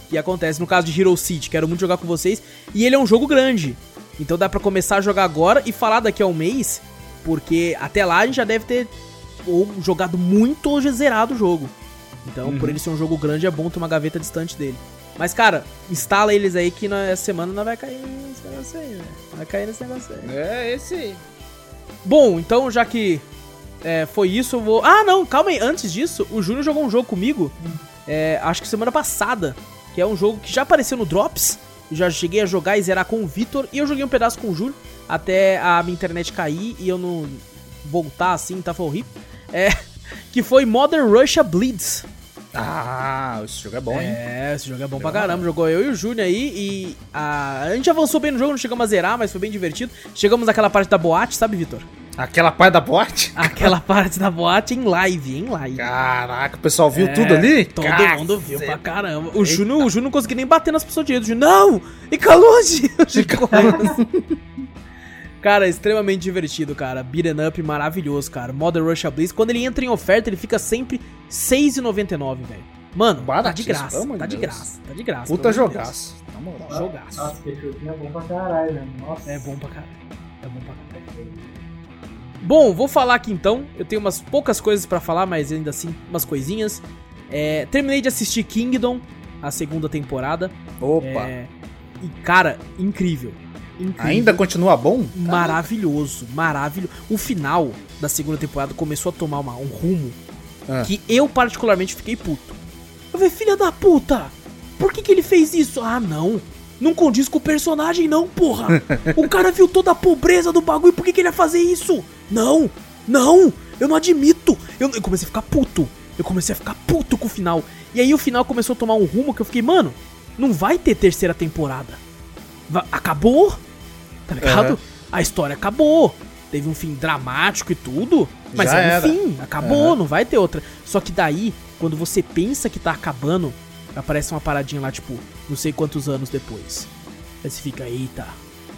que acontece. No caso de Hero City, quero muito jogar com vocês. E ele é um jogo grande. Então dá pra começar a jogar agora e falar daqui a um mês, porque até lá a gente já deve ter ou jogado muito ou já zerado o jogo. Então, por ele ser um jogo grande, é bom ter uma gaveta distante dele. Mas, cara, instala eles aí que na semana não vai cair nesse negócio aí, né? Vai cair nesse negócio aí. É, esse aí. Bom, então já que é, foi isso, eu vou. Ah, não, calma aí. Antes disso, o Júnior jogou um jogo comigo, é, acho que semana passada, que é um jogo que já apareceu no Drops. Já cheguei a jogar e zerar com o Vitor, e eu joguei um pedaço com o Júnior, até a minha internet cair e eu não voltar assim, tá? Foi horrível. É, [laughs] que foi Modern Russia Bleeds. Ah, esse jogo é bom, hein? É, esse jogo é bom pra caramba. Jogou eu e o Júnior aí e a... a gente avançou bem no jogo, não chegamos a zerar, mas foi bem divertido. Chegamos naquela parte da boate, sabe, Vitor? Aquela parte da boate? [laughs] Aquela parte da boate em live, em live. Caraca, o pessoal viu É, tudo ali? Todo Caceta. mundo viu pra caramba. O Júnior, o Júnior não conseguia nem bater nas pessoas direito. O Júnior, não! Fica longe! [laughs] Correndo assim. Cara, extremamente divertido, cara. Beaten up maravilhoso, cara. Modern Russia Blitz. Quando ele entra em oferta, ele fica sempre R$6,99, velho. Mano, tá de graça. Tá de de Deus. graça. Tá de graça. Puta de Deus. jogaço. Na moral. Jogaço. Nossa, esse joguinho é bom pra caralho, né? Nossa. É bom pra caralho. É bom pra caralho. Bom, vou falar aqui então. Eu tenho umas poucas coisas pra falar, mas ainda assim, umas coisinhas. É, terminei de assistir Kingdom, a segunda temporada. Opa. É, e, cara, incrível. Incrível. Ainda continua bom? Maravilhoso, maravilhoso. O final da segunda temporada começou a tomar uma- um rumo Ah. que eu particularmente fiquei puto. Eu falei, filha da puta, por que, que ele fez isso? Ah, não. Não condiz com o personagem, não, porra. o cara viu toda a pobreza do bagulho, por que, que ele ia fazer isso? Não, não, eu não admito. Eu, eu comecei a ficar puto. Eu comecei a ficar puto com o final. E aí o final começou a tomar um rumo que eu fiquei, mano, não vai ter terceira temporada. Va- acabou, tá ligado? Aham. A história acabou. Teve um fim dramático e tudo, mas Já é um era. fim, acabou, Aham. não vai ter outra. Só que daí, quando você pensa que tá acabando, aparece uma paradinha lá, tipo, não sei quantos anos depois. Aí você fica, eita,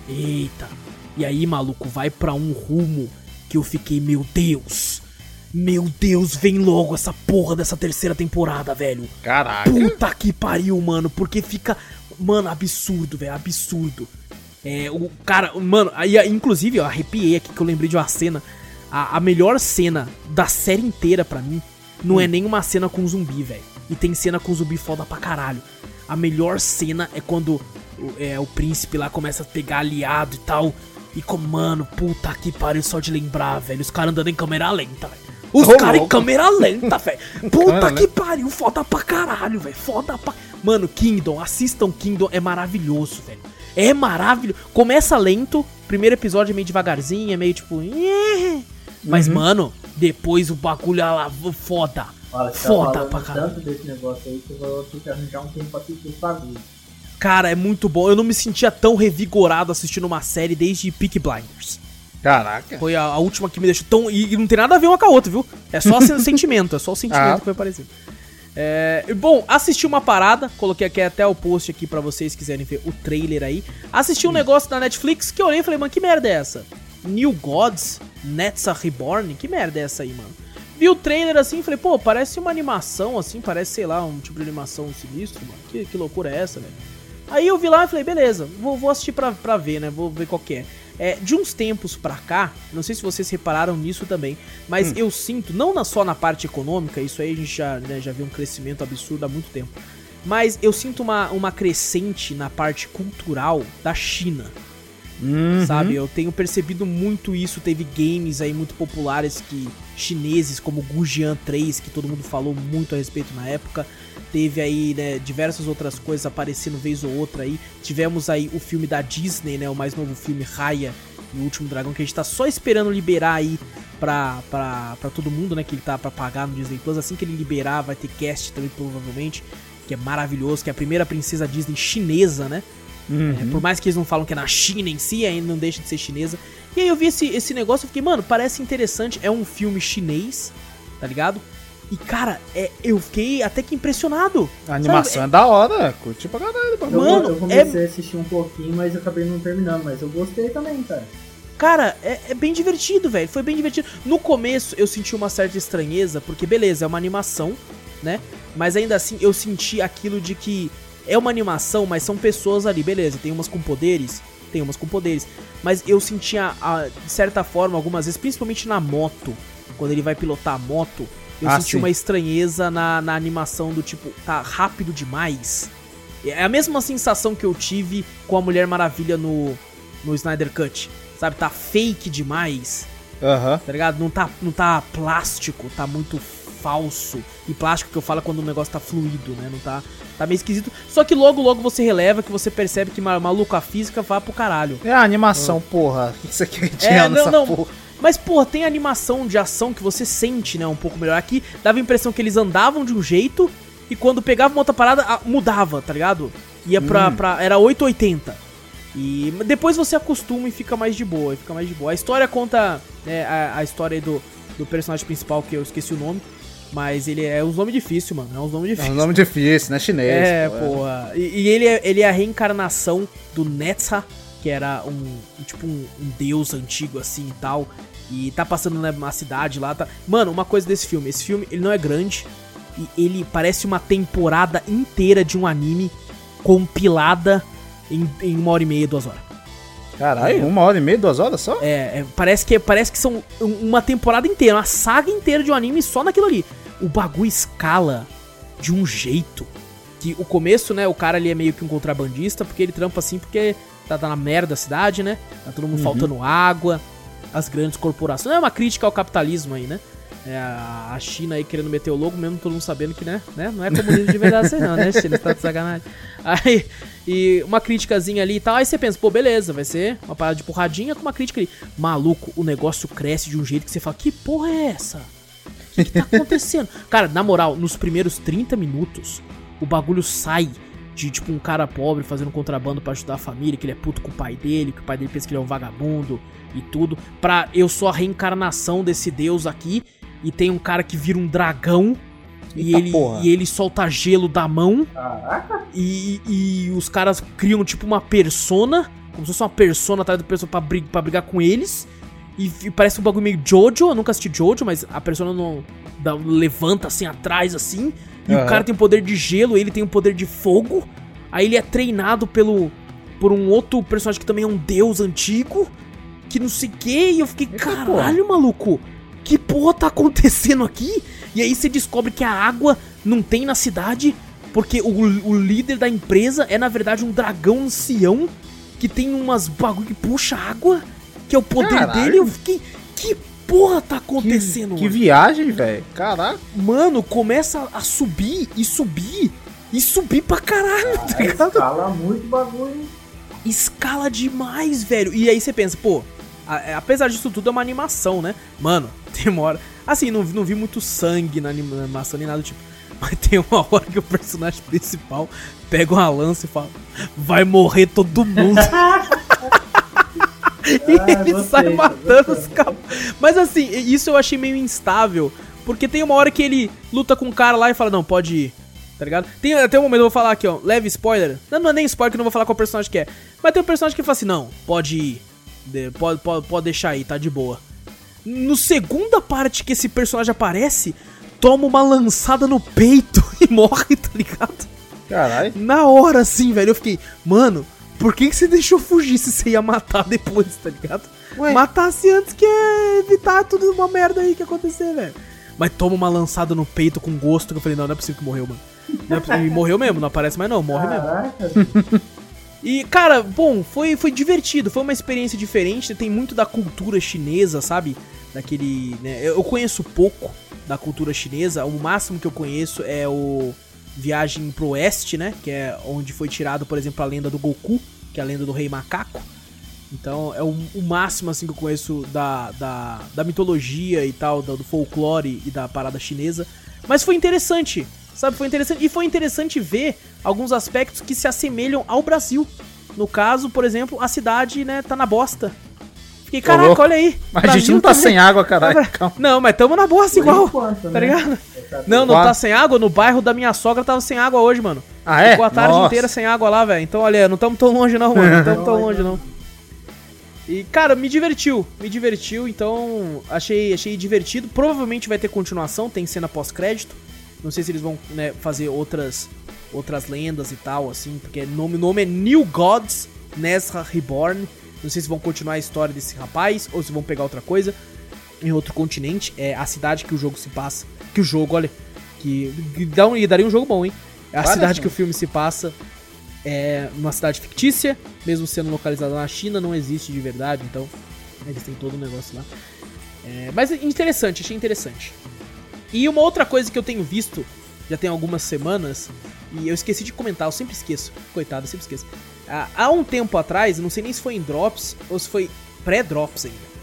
eita. E aí, maluco, vai pra um rumo que eu fiquei, meu Deus. Meu Deus, vem logo essa porra dessa terceira temporada, velho. Caraca. Puta que pariu, mano. Porque fica. Mano, absurdo, velho. Absurdo. É, o cara. Mano, aí, inclusive, eu arrepiei aqui que eu lembrei de uma cena. A, a melhor cena da série inteira pra mim não é nenhuma cena com zumbi, velho. E tem cena com zumbi foda pra caralho. A melhor cena é quando o, é, o príncipe lá começa a pegar aliado e tal. E como, mano, puta que pariu só de lembrar, velho. Os caras andando em câmera lenta, velho. Os caras em câmera lenta, velho. [laughs] Puta Câmera que pariu, foda pra caralho, velho. Foda pra. Mano, Kingdom, assistam Kingdom, é maravilhoso, velho. É maravilhoso. Começa lento, primeiro episódio é meio devagarzinho, é meio tipo. Mas, mano, depois o bagulho é lá, foda. Olha, você tá Foda falando pra caralho. tanto desse negócio aí que eu vou ter que arranjar um tempo pra assistir esse bagulho. Cara, é muito bom. Eu não me sentia tão revigorado assistindo uma série desde Peak Blinders. Caraca. Foi a, a última que me deixou tão. E, e não tem nada a ver uma com a outra, viu? É só o [laughs] sentimento, é só o sentimento Ah. que foi parecido. É, bom, assisti uma parada, coloquei aqui até o post aqui pra vocês quiserem ver o trailer aí. Assisti um negócio da Netflix que eu olhei e falei, mano, que merda é essa? New Gods, Netsa Reborn, que merda é essa aí, mano? Vi o trailer assim e falei, pô, parece uma animação assim, parece, sei lá, um tipo de animação sinistro, mano. Que, que loucura é essa, velho? Aí eu vi lá e falei, beleza, vou, vou assistir pra, pra ver, né? Vou ver qual que é. É, de uns tempos pra cá, não sei se vocês repararam nisso também, mas eu sinto, não na- só na parte econômica, isso aí a gente já, né, já viu um crescimento absurdo há muito tempo, mas eu sinto uma, uma crescente na parte cultural da China, Uhum. sabe? Eu tenho percebido muito isso. Teve games aí muito populares que chineses, como Gujian 3, que todo mundo falou muito a respeito na época. Teve aí, né, diversas outras coisas aparecendo vez ou outra aí. Tivemos aí o filme da Disney, né, o mais novo filme Raya e o Último Dragão, que a gente tá só esperando liberar aí pra, pra, pra todo mundo, né, que ele tá pra pagar no Disney Plus. Assim que ele liberar, vai ter cast também, provavelmente, que é maravilhoso, que é a primeira princesa Disney chinesa, né? Uhum. É, por mais que eles não falam que é na China em si, ainda não deixa de ser chinesa. E aí eu vi esse, esse negócio e fiquei, mano, parece interessante. É um filme chinês, tá ligado? E, cara, é, eu fiquei até que impressionado. A animação é da hora. Curti pra caralho. Eu, bagulho. Mano, eu comecei a assistir um pouquinho, mas eu acabei não terminando, mas eu gostei também, cara. Cara, é, é bem divertido, velho. Foi bem divertido. No começo eu senti uma certa estranheza, porque beleza, é uma animação, né? Mas ainda assim eu senti aquilo de que é uma animação, mas são pessoas ali, beleza. Tem umas com poderes, tem umas com poderes. Mas eu sentia, a- de certa forma, algumas vezes, principalmente na moto, quando ele vai pilotar a moto, eu Ah, senti sim. uma estranheza na, na animação do tipo, tá rápido demais. É a mesma sensação que eu tive com a Mulher Maravilha no, no Snyder Cut. Sabe, tá fake demais, Aham. tá ligado? Não tá, não tá plástico, tá muito falso. E plástico que eu falo é quando o negócio tá fluido, né? Não tá. Tá meio esquisito. Só que logo, logo você releva que você percebe que ma- maluco a física vai pro caralho. É a animação, porra. O que você quer É, é, não, não. porra? Mas, porra, tem animação de ação que você sente, né? Um pouco melhor. Aqui dava a impressão que eles andavam de um jeito e quando pegava uma outra parada, ah, mudava, tá ligado? Ia pra. Hum. pra era 880. E depois você acostuma e fica mais de boa, e fica mais de boa. A história conta né, a, a história aí do, do personagem principal, que eu esqueci o nome. Mas ele é um nome difícil, mano. É um nome É difícil. um nome difícil, né? Chinês. É, pô, porra. E, e ele, é, ele é a reencarnação do Netza, que era um, tipo um, um deus antigo assim e tal. E tá passando numa cidade lá, tá. Mano, uma coisa desse filme, esse filme ele não é grande e ele parece uma temporada inteira de um anime compilada em, em uma hora e meia, duas horas. Caralho, uma hora e meia, duas horas só? É, é, parece que parece que são um- uma temporada inteira, uma saga inteira de um anime só naquilo ali. O bagulho escala de um jeito que o começo, né, o cara ali é meio que um contrabandista, porque ele trampa assim porque tá, tá na merda a cidade, né? Tá todo mundo faltando água, as grandes corporações. Não é uma crítica ao capitalismo aí, né? É a China aí querendo meter o logo, mesmo todo mundo sabendo que, né, né não é comunismo de verdade assim não, né, China? Você tá de sacanagem. [laughs] Aí, e uma criticazinha ali e tal, aí você pensa, pô, beleza, vai ser uma parada de porradinha com uma crítica ali. Maluco, o negócio cresce de um jeito que você fala, que porra é essa? O que, que tá acontecendo? [laughs] Cara, na moral, nos primeiros 30 minutos, o bagulho sai de tipo um cara pobre fazendo contrabando pra ajudar a família, que ele é puto com o pai dele, que o pai dele pensa que ele é um vagabundo e tudo. Pra eu sou a reencarnação desse deus aqui e tem um cara que vira um dragão e Eita ele, porra. e ele solta gelo da mão Caraca, e, e os caras criam tipo uma persona, como se fosse uma persona atrás da pessoa pra, brig pra brigar com eles. E, e parece um bagulho meio Jojo, eu nunca assisti Jojo, mas a persona não dá- levanta assim atrás assim. E o Aham. cara tem o poder de gelo, ele tem o poder de fogo. Aí ele é treinado pelo por um outro personagem que também é um deus antigo, que não sei o que, e eu fiquei, Eita caralho, maluco, que porra tá acontecendo aqui? E aí você descobre que a água não tem na cidade, porque o, o líder da empresa é na verdade um dragão ancião que tem umas bagulho que puxa água, que é o poder Caralho. dele. Eu fiquei, que porra tá Que, acontecendo? que mano? viagem, velho. Caraca. Mano, começa a subir e subir e subir pra caralho, tá aí ligado? escala muito bagulho. Escala demais, velho. E aí você pensa, pô, a- é, apesar disso tudo é uma animação, né? Mano, [laughs] demora. Assim, não, não vi muito sangue na anima- na animação nem nada do tipo. [laughs] Mas tem uma hora que o personagem principal pega uma lança e fala: Vai morrer todo mundo. [laughs] e Ah, ele gostei, sai matando gostei. os caras. Mas assim, isso eu achei meio instável. Porque tem uma hora que ele luta com um cara lá e fala: Não, pode ir. Tá ligado? Tem até um momento, eu vou falar aqui, ó. Leve spoiler. Não, não é nem spoiler, que eu não vou falar qual personagem que é. Mas tem um personagem que fala assim: Não, pode ir. De- pode, pode, pode deixar aí, tá de boa. No segunda parte que esse personagem aparece, toma uma lançada no peito [laughs] e morre, tá ligado? Caralho. Na hora, assim, velho, eu fiquei, mano, por que, que você deixou fugir se você ia matar [laughs] depois, tá ligado? Ué. Matasse antes que evitar tudo uma merda aí que acontecer, velho. Mas toma uma lançada no peito com gosto que eu falei, não, não é possível que morreu, mano. Não é possível. E morreu mesmo, não aparece mais não, morre mesmo. E, cara, bom, foi, foi divertido, foi uma experiência diferente, tem muito da cultura chinesa, sabe? Daquele, né, eu eu conheço pouco da cultura chinesa, o máximo que eu conheço é o Viagem pro Oeste, né? Que é onde foi tirado, por exemplo, a lenda do Goku, que é a lenda do Rei Macaco. Então é o, o máximo, assim, que eu conheço da, da, da mitologia e tal, do, do folclore e da parada chinesa. Mas foi interessante, sabe? Foi interessante. E foi interessante ver alguns aspectos que se assemelham ao Brasil. No caso, por exemplo, a cidade, né, tá na bosta. Fiquei, caraca, louco. olha aí. Mas a gente não tá também. sem água, caralho. [laughs] Calma. Não, mas tamo na bosta igual. enquanto, Tá né? ligado? Não, não tá sem água. No bairro da minha sogra tava sem água hoje, mano. Ah, é? Ficou a tarde Nossa. inteira sem água lá, velho. Então, olha, não estamos tão longe não, mano. [laughs] Não estamos tão longe não. E, cara, me divertiu. Me divertiu, então achei, achei divertido. Provavelmente vai ter continuação, tem cena pós-crédito. Não sei se eles vão né, fazer outras outras lendas e tal, assim, porque o nome, o nome é New Gods Nezra Reborn. Não sei se vão continuar a história desse rapaz ou se vão pegar outra coisa em outro continente. É a cidade que o jogo se passa. Que o jogo, olha, que, que dá um, daria um jogo bom, hein? É a Olha cidade que o filme se passa é uma cidade fictícia, mesmo sendo localizada na China, não existe de verdade, então eles têm todo o negócio lá. É, mas é interessante, achei interessante. E uma outra coisa que eu tenho visto, já tem algumas semanas, e eu esqueci de comentar, eu sempre esqueço, coitado, eu sempre esqueço. Ah, há um tempo atrás, não sei nem se foi em Drops ou se foi pré-Drops ainda.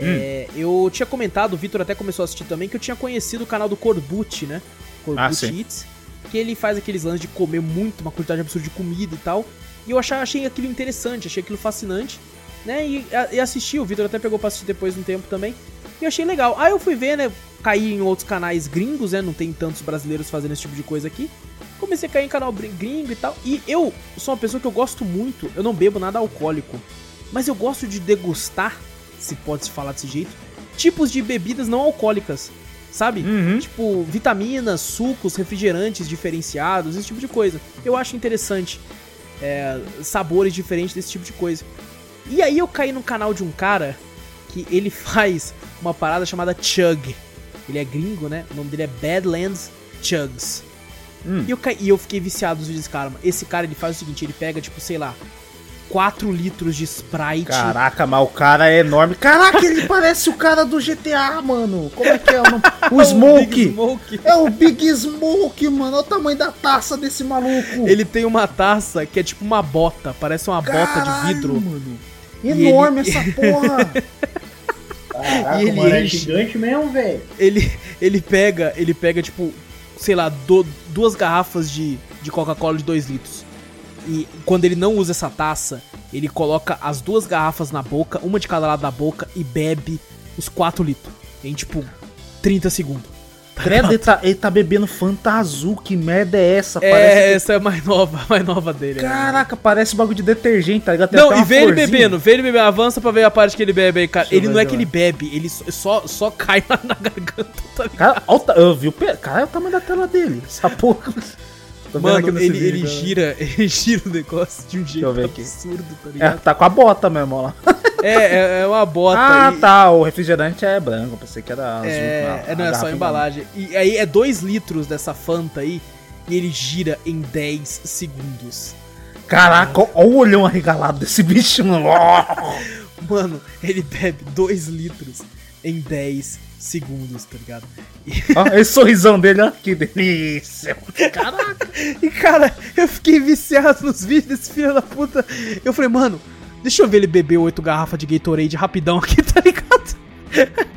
É, eu tinha comentado, o Vitor até começou a assistir também, que eu tinha conhecido o canal do Corbucci, né? Corbucci Ah. Eats, que ele faz aqueles lances de comer muito, uma quantidade absurda de comida e tal. E eu achei, achei aquilo interessante, achei aquilo fascinante, né? E, a- e assisti, o Vitor até pegou pra assistir depois de um tempo também. E achei legal. Aí eu fui ver, né? Caí em outros canais gringos, né? Não tem tantos brasileiros fazendo esse tipo de coisa aqui. Comecei a cair em canal gringo e tal. E eu sou uma pessoa que eu gosto muito. Eu não bebo nada alcoólico. Mas eu gosto de degustar, se pode se falar desse jeito, tipos de bebidas não alcoólicas. Sabe? Uhum. Tipo, vitaminas, sucos, refrigerantes diferenciados, esse tipo de coisa. Eu acho interessante. é, sabores diferentes desse tipo de coisa. E aí eu caí no canal de um cara que ele [laughs] faz uma parada chamada Chug. Ele é gringo, né? O nome dele é Badlands Chugs. Hum. E, eu e eu fiquei viciado nos vídeos desse cara. mano. Esse cara ele faz o seguinte: ele pega, tipo, sei lá, 4 litros de Sprite. Caraca, mas o cara é enorme. Caraca, ele [laughs] parece o cara do GTA, mano. Como é que é [laughs] o nome? O Smoke. Smoke. É o Big Smoke, mano. Olha o tamanho da taça desse maluco. Ele tem uma taça que é tipo uma bota, parece uma bota de Caralho, vidro. mano. Enorme ele- essa porra. [laughs] Caraca, E ele mano, é enche. gigante mesmo, velho. Ele, ele pega, ele pega, tipo, sei lá, do- duas garrafas de, de Coca-Cola de 2 litros. E quando ele não usa essa taça, ele coloca as duas garrafas na boca, uma de cada lado da boca, e bebe os 4 litros. Em tipo 30 segundos. Credo, ele tá, ele tá bebendo Fanta Azul, que merda é essa? É, essa é a mais nova, a mais nova dele. né? Caraca, parece bagulho de detergente, tá ligado? Tem Não, e vê ele bebendo, vê ele bebendo, avança pra ver a parte que ele bebe aí, cara. Deixa Ele não é que ele bebe, ele só, só, cai na, na garganta, tá ligado? Cara, olha o ta- eu vi o pe... Cara, é o tamanho da tela dele. Essa porra. Mano, ele, vídeo, ele gira, [laughs] ele gira o negócio de um jeito absurdo, tá É, ligado? tá com a bota mesmo, ó lá. [laughs] É, é, é uma bota. Ah, e- tá. O refrigerante é branco. eu Pensei que era azul. É, a- é, não, a é só garrafa a embalagem. E aí é 2 litros dessa Fanta aí, e ele gira em 10 segundos. Caraca, olha o olhão arregalado desse bicho, mano. [laughs] Mano, ele bebe 2 litros em 10 segundos, tá ligado? Ó, [laughs] esse sorrisão dele, ó. Que delícia. Caraca. E cara, eu fiquei viciado nos vídeos desse filho da puta. Eu falei, mano, deixa eu ver ele beber oito garrafas de Gatorade rapidão aqui, tá ligado? [laughs]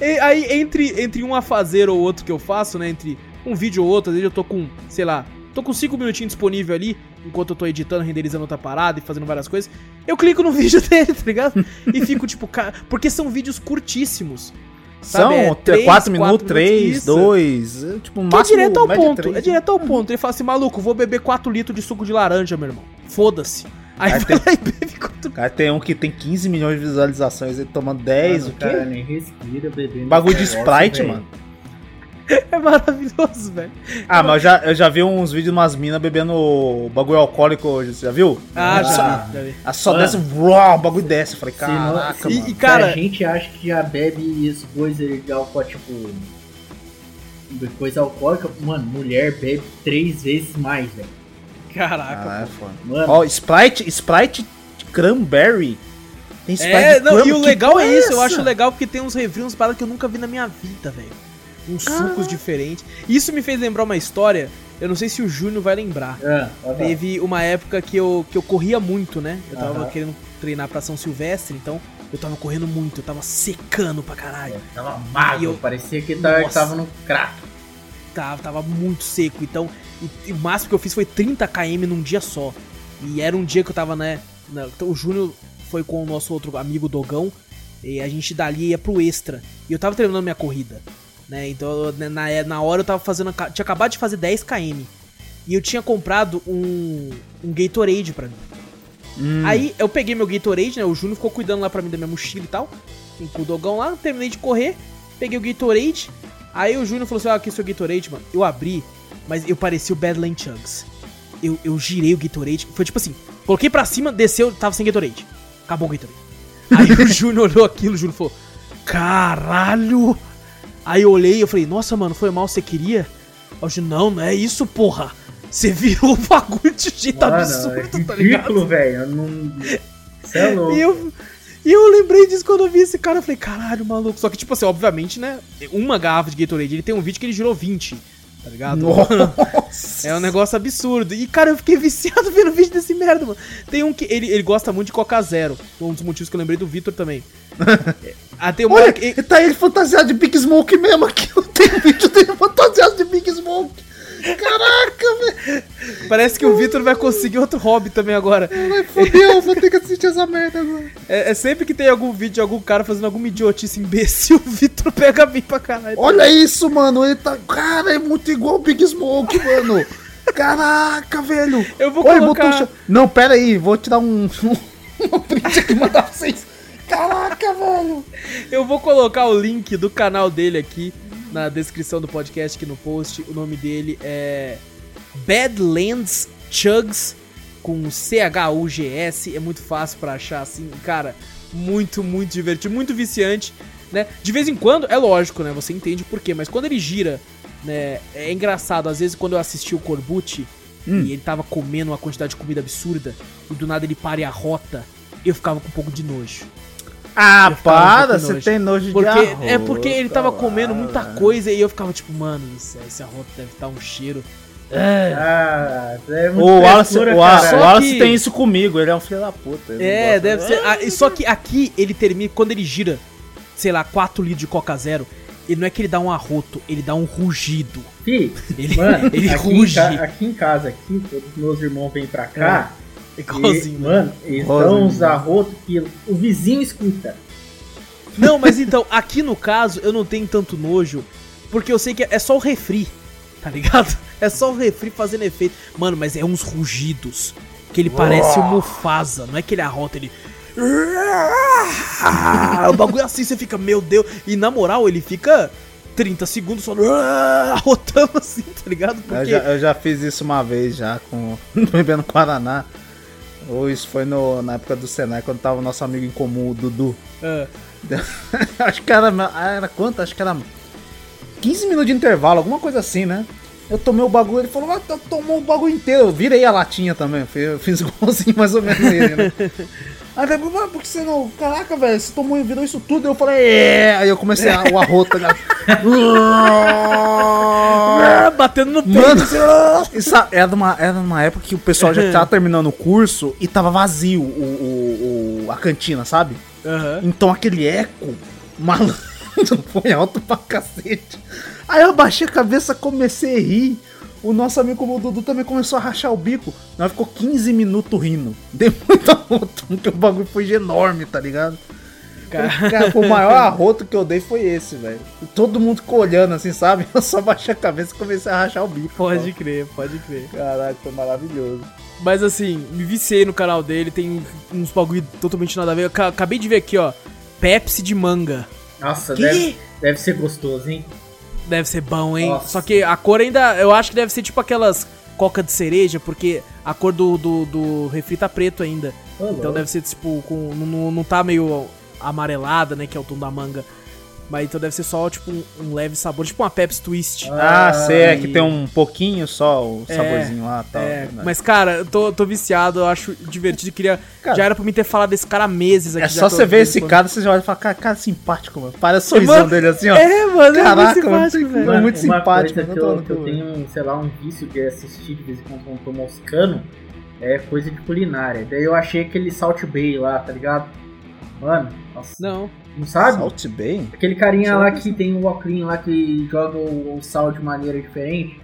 E aí, entre, entre um a fazer ou outro que eu faço, né? Entre um vídeo ou outro, às vezes eu tô com, sei lá, tô com cinco minutinhos disponível ali, enquanto eu tô editando, renderizando outra parada e fazendo várias coisas. Eu clico no [laughs] vídeo dele, tá ligado? E fico tipo, cara, porque são vídeos curtíssimos. Sabe, é São três, 4 quatro minutos, 3, minutos, isso. 2. Tipo, Que é máximo. direto ao ponto, é direto ao ponto. Ele fala assim, maluco, vou beber 4 litros de suco de laranja, meu irmão. Foda-se. Aí Aí vai tem- lá e bebe 4 Cara, tem um que tem 15 milhões de visualizações, ele tomando 10, Mano, o o cara quê? nem respira bebendo. Bagulho de Sprite, velho. mano. É maravilhoso, velho. Ah, mas eu já, eu já vi uns vídeos de umas minas bebendo bagulho alcoólico hoje, você já viu? Ah, Só- já vi, já vi. Ah, só Mano. desce, uau, o bagulho desce. Eu falei, Se não- caraca, E, mano. e, cara, a gente acha que já bebe isso, coisa de álcool, tipo. Coisa alcoólica, mano, mulher bebe três vezes mais, velho. Caraca. Ah, é foda. Mano, Ó, Sprite, Sprite Cranberry. Tem Sprite É, não, e o que legal porra é isso, eu acho legal porque tem uns reviews, uns paradas que eu nunca vi na minha vida, velho. Uns Caraca. sucos diferentes. Isso me fez lembrar uma história, eu não sei se o Júnior vai lembrar. ah, tá bom. Teve uma época que eu, que eu corria muito, né? Eu tava querendo treinar pra São Silvestre, então eu tava correndo muito, eu tava secando pra caralho. tava magro, eu- parecia que tava, tava no crack. Tava, tava muito seco, então e- e o máximo que eu fiz foi 30 km num dia só. E era um dia que eu tava, né? na- então o Júnior foi com o nosso outro amigo Dogão, e a gente dali ia pro extra. E eu tava treinando minha corrida, né? Então né, na, na hora eu tava fazendo. Tinha acabado de fazer 10 km. E eu tinha comprado um, um Gatorade pra mim. Hum, Aí eu peguei meu Gatorade, né? O Júnior ficou cuidando lá pra mim da minha mochila e tal. Com o dogão lá, terminei de correr, peguei o Gatorade. Aí o Júnior falou assim: Ah, aqui é seu Gatorade, mano. Eu abri, mas eu parecia o Badland Chugs. Eu, eu girei o Gatorade. Foi tipo assim: coloquei pra cima, desceu, tava sem Gatorade. Acabou o Gatorade. Aí o [laughs] Júnior olhou aquilo, o Júnior falou: Caralho! Aí eu olhei e eu falei: Nossa, mano, foi mal, você queria? O Júnior: Não, não é isso, porra. Você virou o bagulho de jeito Mano, absurdo, é tá ligado? velho. eu Não... Você é louco. E eu, e eu lembrei disso quando eu vi esse cara. Eu falei, caralho, maluco. Só que, tipo assim, obviamente, né? Uma garrafa de Gatorade, ele tem um vídeo que ele girou 20, tá ligado? [laughs] Nossa. É um negócio absurdo. E, cara, eu fiquei viciado [laughs] vendo vídeo desse merda, mano. Tem um que. Ele, ele gosta muito de Coca Zero. Um dos motivos que eu lembrei do Vitor também. ah, tem uma Olha, hora que. tá ele fantasiado de Big Smoke mesmo aqui. [laughs] Tenho vídeo dele fantasiado de Big Smoke. Caraca, velho. Parece que o Vitor vai conseguir outro hobby também agora. Ai, Fodeu, vou ter que assistir essa merda agora. É, é sempre que tem algum vídeo de algum cara fazendo alguma idiotice imbecil, [laughs] o Vitor pega bem pra caralho. Olha isso, mano. Ele tá. Cara, é muito igual o Big Smoke, mano. Caraca, velho. Eu vou Olha, colocar- Não, pera aí. Vou te dar [laughs] um. um print aqui mandar pra vocês. Caraca, velho. Eu vou colocar o link do canal dele aqui na descrição do podcast, aqui no post. O nome dele é Badlands Chugs com C-H-U-G-S. É muito fácil pra achar, assim, cara. Muito, muito divertido, muito viciante, né? De vez em quando, é lógico, né? Você entende por quê, mas quando ele gira, né? É engraçado, às vezes quando eu assisti o Corbucci Hum. e ele tava comendo uma quantidade de comida absurda e do nada ele para e a rota, eu ficava com um pouco de nojo. Ah, um para. Você nojo. tem nojo Porque, de arroz. é porque ele tava cara. comendo muita coisa e eu ficava tipo, mano, esse, esse arroto deve estar um cheiro. Ah, é muito O Wallace, o Wallace, o Wallace que- tem isso comigo, ele é um filho da puta. É, deve ser. ah, e só que aqui ele termina, quando ele gira, sei lá, 4 litros de Coca Zero, ele não é que ele dá um arroto, ele dá um rugido. Fih, Ele- mano, [laughs] ele aqui, em ruge. ca- aqui em casa, aqui, todos os meus irmãos vêm pra cá. É igualzinho, e, mano. mano, eles dão uns arrotos que o vizinho escuta. Não, mas então, aqui no caso, eu não tenho tanto nojo, porque eu sei que é só o refri, tá ligado? É só o refri fazendo efeito. Mano, mas é uns rugidos, que ele parece o Mufasa, não é que ele arrota, ele... O bagulho é assim, você fica, meu Deus. E na moral, ele fica 30 segundos só arrotando assim, tá ligado? Eu Porque... já, eu já fiz isso uma vez já com [laughs] bebendo Guaraná. Ou isso foi no, na época do Senai, quando tava o nosso amigo em comum, o Dudu. Ah, [laughs] Acho que era. Era quanto? Acho que era 15 minutos de intervalo, alguma coisa assim, né? Eu tomei o bagulho, ele falou, ah, tu tomou o bagulho inteiro. Eu virei a latinha também, eu fiz igualzinho [laughs] mais ou menos ele, né? [laughs] Aí ele falou, mas por que você não. Caraca, velho, você tomou e virou isso tudo. Eu falei, é. Aí eu comecei a, o arroto, né? ah, [laughs] batendo no peito. Mano, assim, isso era numa, era numa época que o pessoal já [laughs] tava terminando o curso e tava vazio o, o- o- a cantina, sabe? Aham. Então aquele eco malandro [laughs] foi alto pra cacete. Aí eu abaixei a cabeça, comecei a rir. O nosso amigo o Dudu também começou a rachar o bico. Nós ficou 15 minutos rindo. Deu muito arroto, porque o bagulho foi enorme, tá ligado? Cara. Cara, o maior arroto que eu dei foi esse, velho. Todo mundo ficou olhando assim, sabe? [laughs] Eu só baixei a cabeça e comecei a rachar o bico. Pode crer, pode crer. Caraca, foi maravilhoso. Mas assim, me viciei no canal dele, tem uns bagulho totalmente nada a ver. Eu acabei de ver aqui, ó. Pepsi de manga. Nossa, Que? deve, deve ser gostoso, hein? Deve ser bom, hein? Nossa. Só que a cor ainda. Eu acho que deve ser tipo aquelas coca de cereja, porque a cor do, do, do refri tá preto ainda. Ô, Então louco. deve ser tipo. Com, não, não- não tá meio amarelada, né? Que é o tom da manga. Mas então deve ser só tipo um, um leve sabor, tipo uma Pepsi Twist. Ah, sei, é que e- tem um pouquinho só o É, saborzinho lá e tal. É, né? mas cara, eu tô, tô viciado, eu acho divertido. Queria. Cara, já era pra mim ter falado desse cara há meses aqui. É só você ver esse quando- cara, você já olha e fala, cara, cara simpático, mano. Parece o sorrisão Mano, dele assim, ó. É, mano, é Caraca, muito mano, simpático, velho. é muito uma simpático, Coisa que eu, que eu tenho, sei lá, um vício de assistir de vez em quando quando tô moscando é coisa de culinária. Daí eu achei aquele Salt Bay lá, tá ligado? Mano, nossa, não, Não. sabe? Salt Bay? Aquele carinha lá que- tem o óculos lá que joga o, o sal de maneira diferente.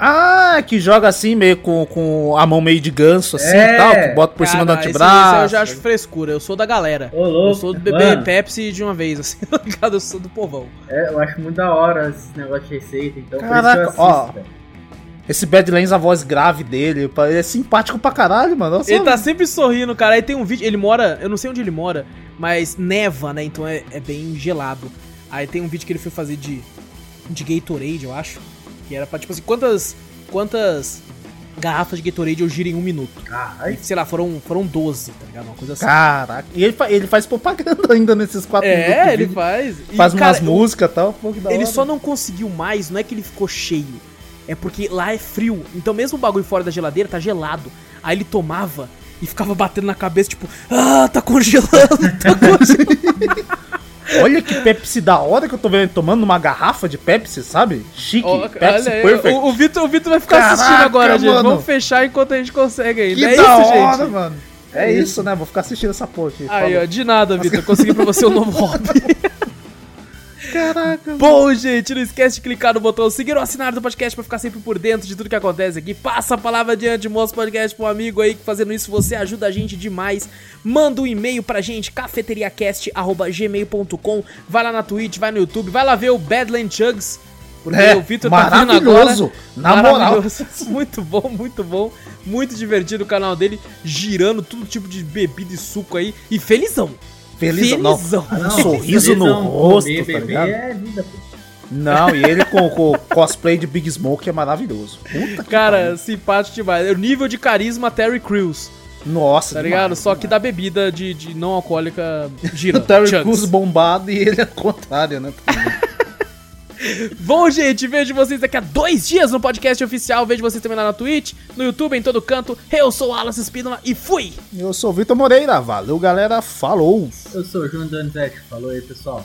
Ah, que joga assim, meio com, com a mão meio de ganso, assim É. e tal, que bota por cima do Cara, esse- antebraço. esse eu já acho frescura, eu sou da galera. Ô, louco. Eu sou do bebê Mano, Pepsi de uma vez, assim, [laughs] tá ligado? Eu sou do povão. é, eu acho muito da hora esse negócio de receita, então Caraca, por isso eu ó. velho. Esse Badlands, a voz grave dele, é simpático pra caralho, mano. Nossa, Ele tá sempre sorrindo, cara. Aí tem um vídeo, ele mora, eu não sei onde ele mora, mas neva, né? Então é, é bem gelado. Aí tem um vídeo que ele foi fazer de, de Gatorade, eu acho. Que era pra, tipo assim, quantas, quantas garrafas de Gatorade eu giro em um minuto? Caralho. Sei lá, foram, foram 12, tá ligado? Uma coisa assim. Caraca. E ele, fa- ele faz propaganda [laughs] ainda nesses quatro minutos. É, ele vídeo. faz. E, Faz cara, umas músicas e tal. Pô, que da Ele hora. só não conseguiu mais, não é que ele ficou cheio. É porque lá é frio. Então mesmo o bagulho fora da geladeira tá gelado. Aí ele tomava e ficava batendo na cabeça, tipo, ah, tá congelando, tá [laughs] congelando. Olha que Pepsi da hora que eu tô vendo ele tomando numa garrafa de Pepsi, sabe? Chique. Ó, Pepsi aí, perfect. o, o Vitor, o Vitor vai ficar Caraca, assistindo agora, gente. mano. Vamos fechar enquanto a gente consegue ainda. Que é da isso, hora, gente. mano. É isso, né? Vou ficar assistindo essa porra aqui. Aí, Falou. ó, de nada, Vitor. Consegui pra você um novo [laughs] hobby. Caraca. Bom, gente, não esquece de clicar no botão seguir ou assinar do podcast pra ficar sempre por dentro de tudo que acontece aqui. Passa a palavra adiante, mostra o podcast um amigo aí que fazendo isso você ajuda a gente demais. Manda um e-mail pra gente, cafeteriacast.gmail.com. Vai lá na Twitch, vai no YouTube, vai lá ver o Badland Chugs. Porque É, o Vitor tá vindo agora. maravilhoso. Na moral. Maravilhoso. [laughs] Muito bom, muito bom. Muito divertido o canal dele, girando todo tipo de bebida e suco aí. E felizão. Feliz, não. Felizão. Um Não, sorriso no felizão, rosto, comer, tá beber ligado? É vida, pô. Não, e ele com o cosplay de Big Smoke é maravilhoso. Puta que Cara, pariu. simpático demais. É o nível de carisma Terry Crews, Nossa, tá demais, ligado? Só que demais. da bebida de, de não alcoólica gira. [laughs] O Terry. Crews bombado e ele é o contrário, né? Bom, gente, vejo vocês daqui a dois dias no podcast oficial. Vejo vocês também lá na Twitch, no YouTube, em todo canto. Eu sou o Alan Spínola e fui! Eu sou o Vitor Moreira. Valeu, galera. Falou. Eu sou o João Donizete. Falou aí, pessoal.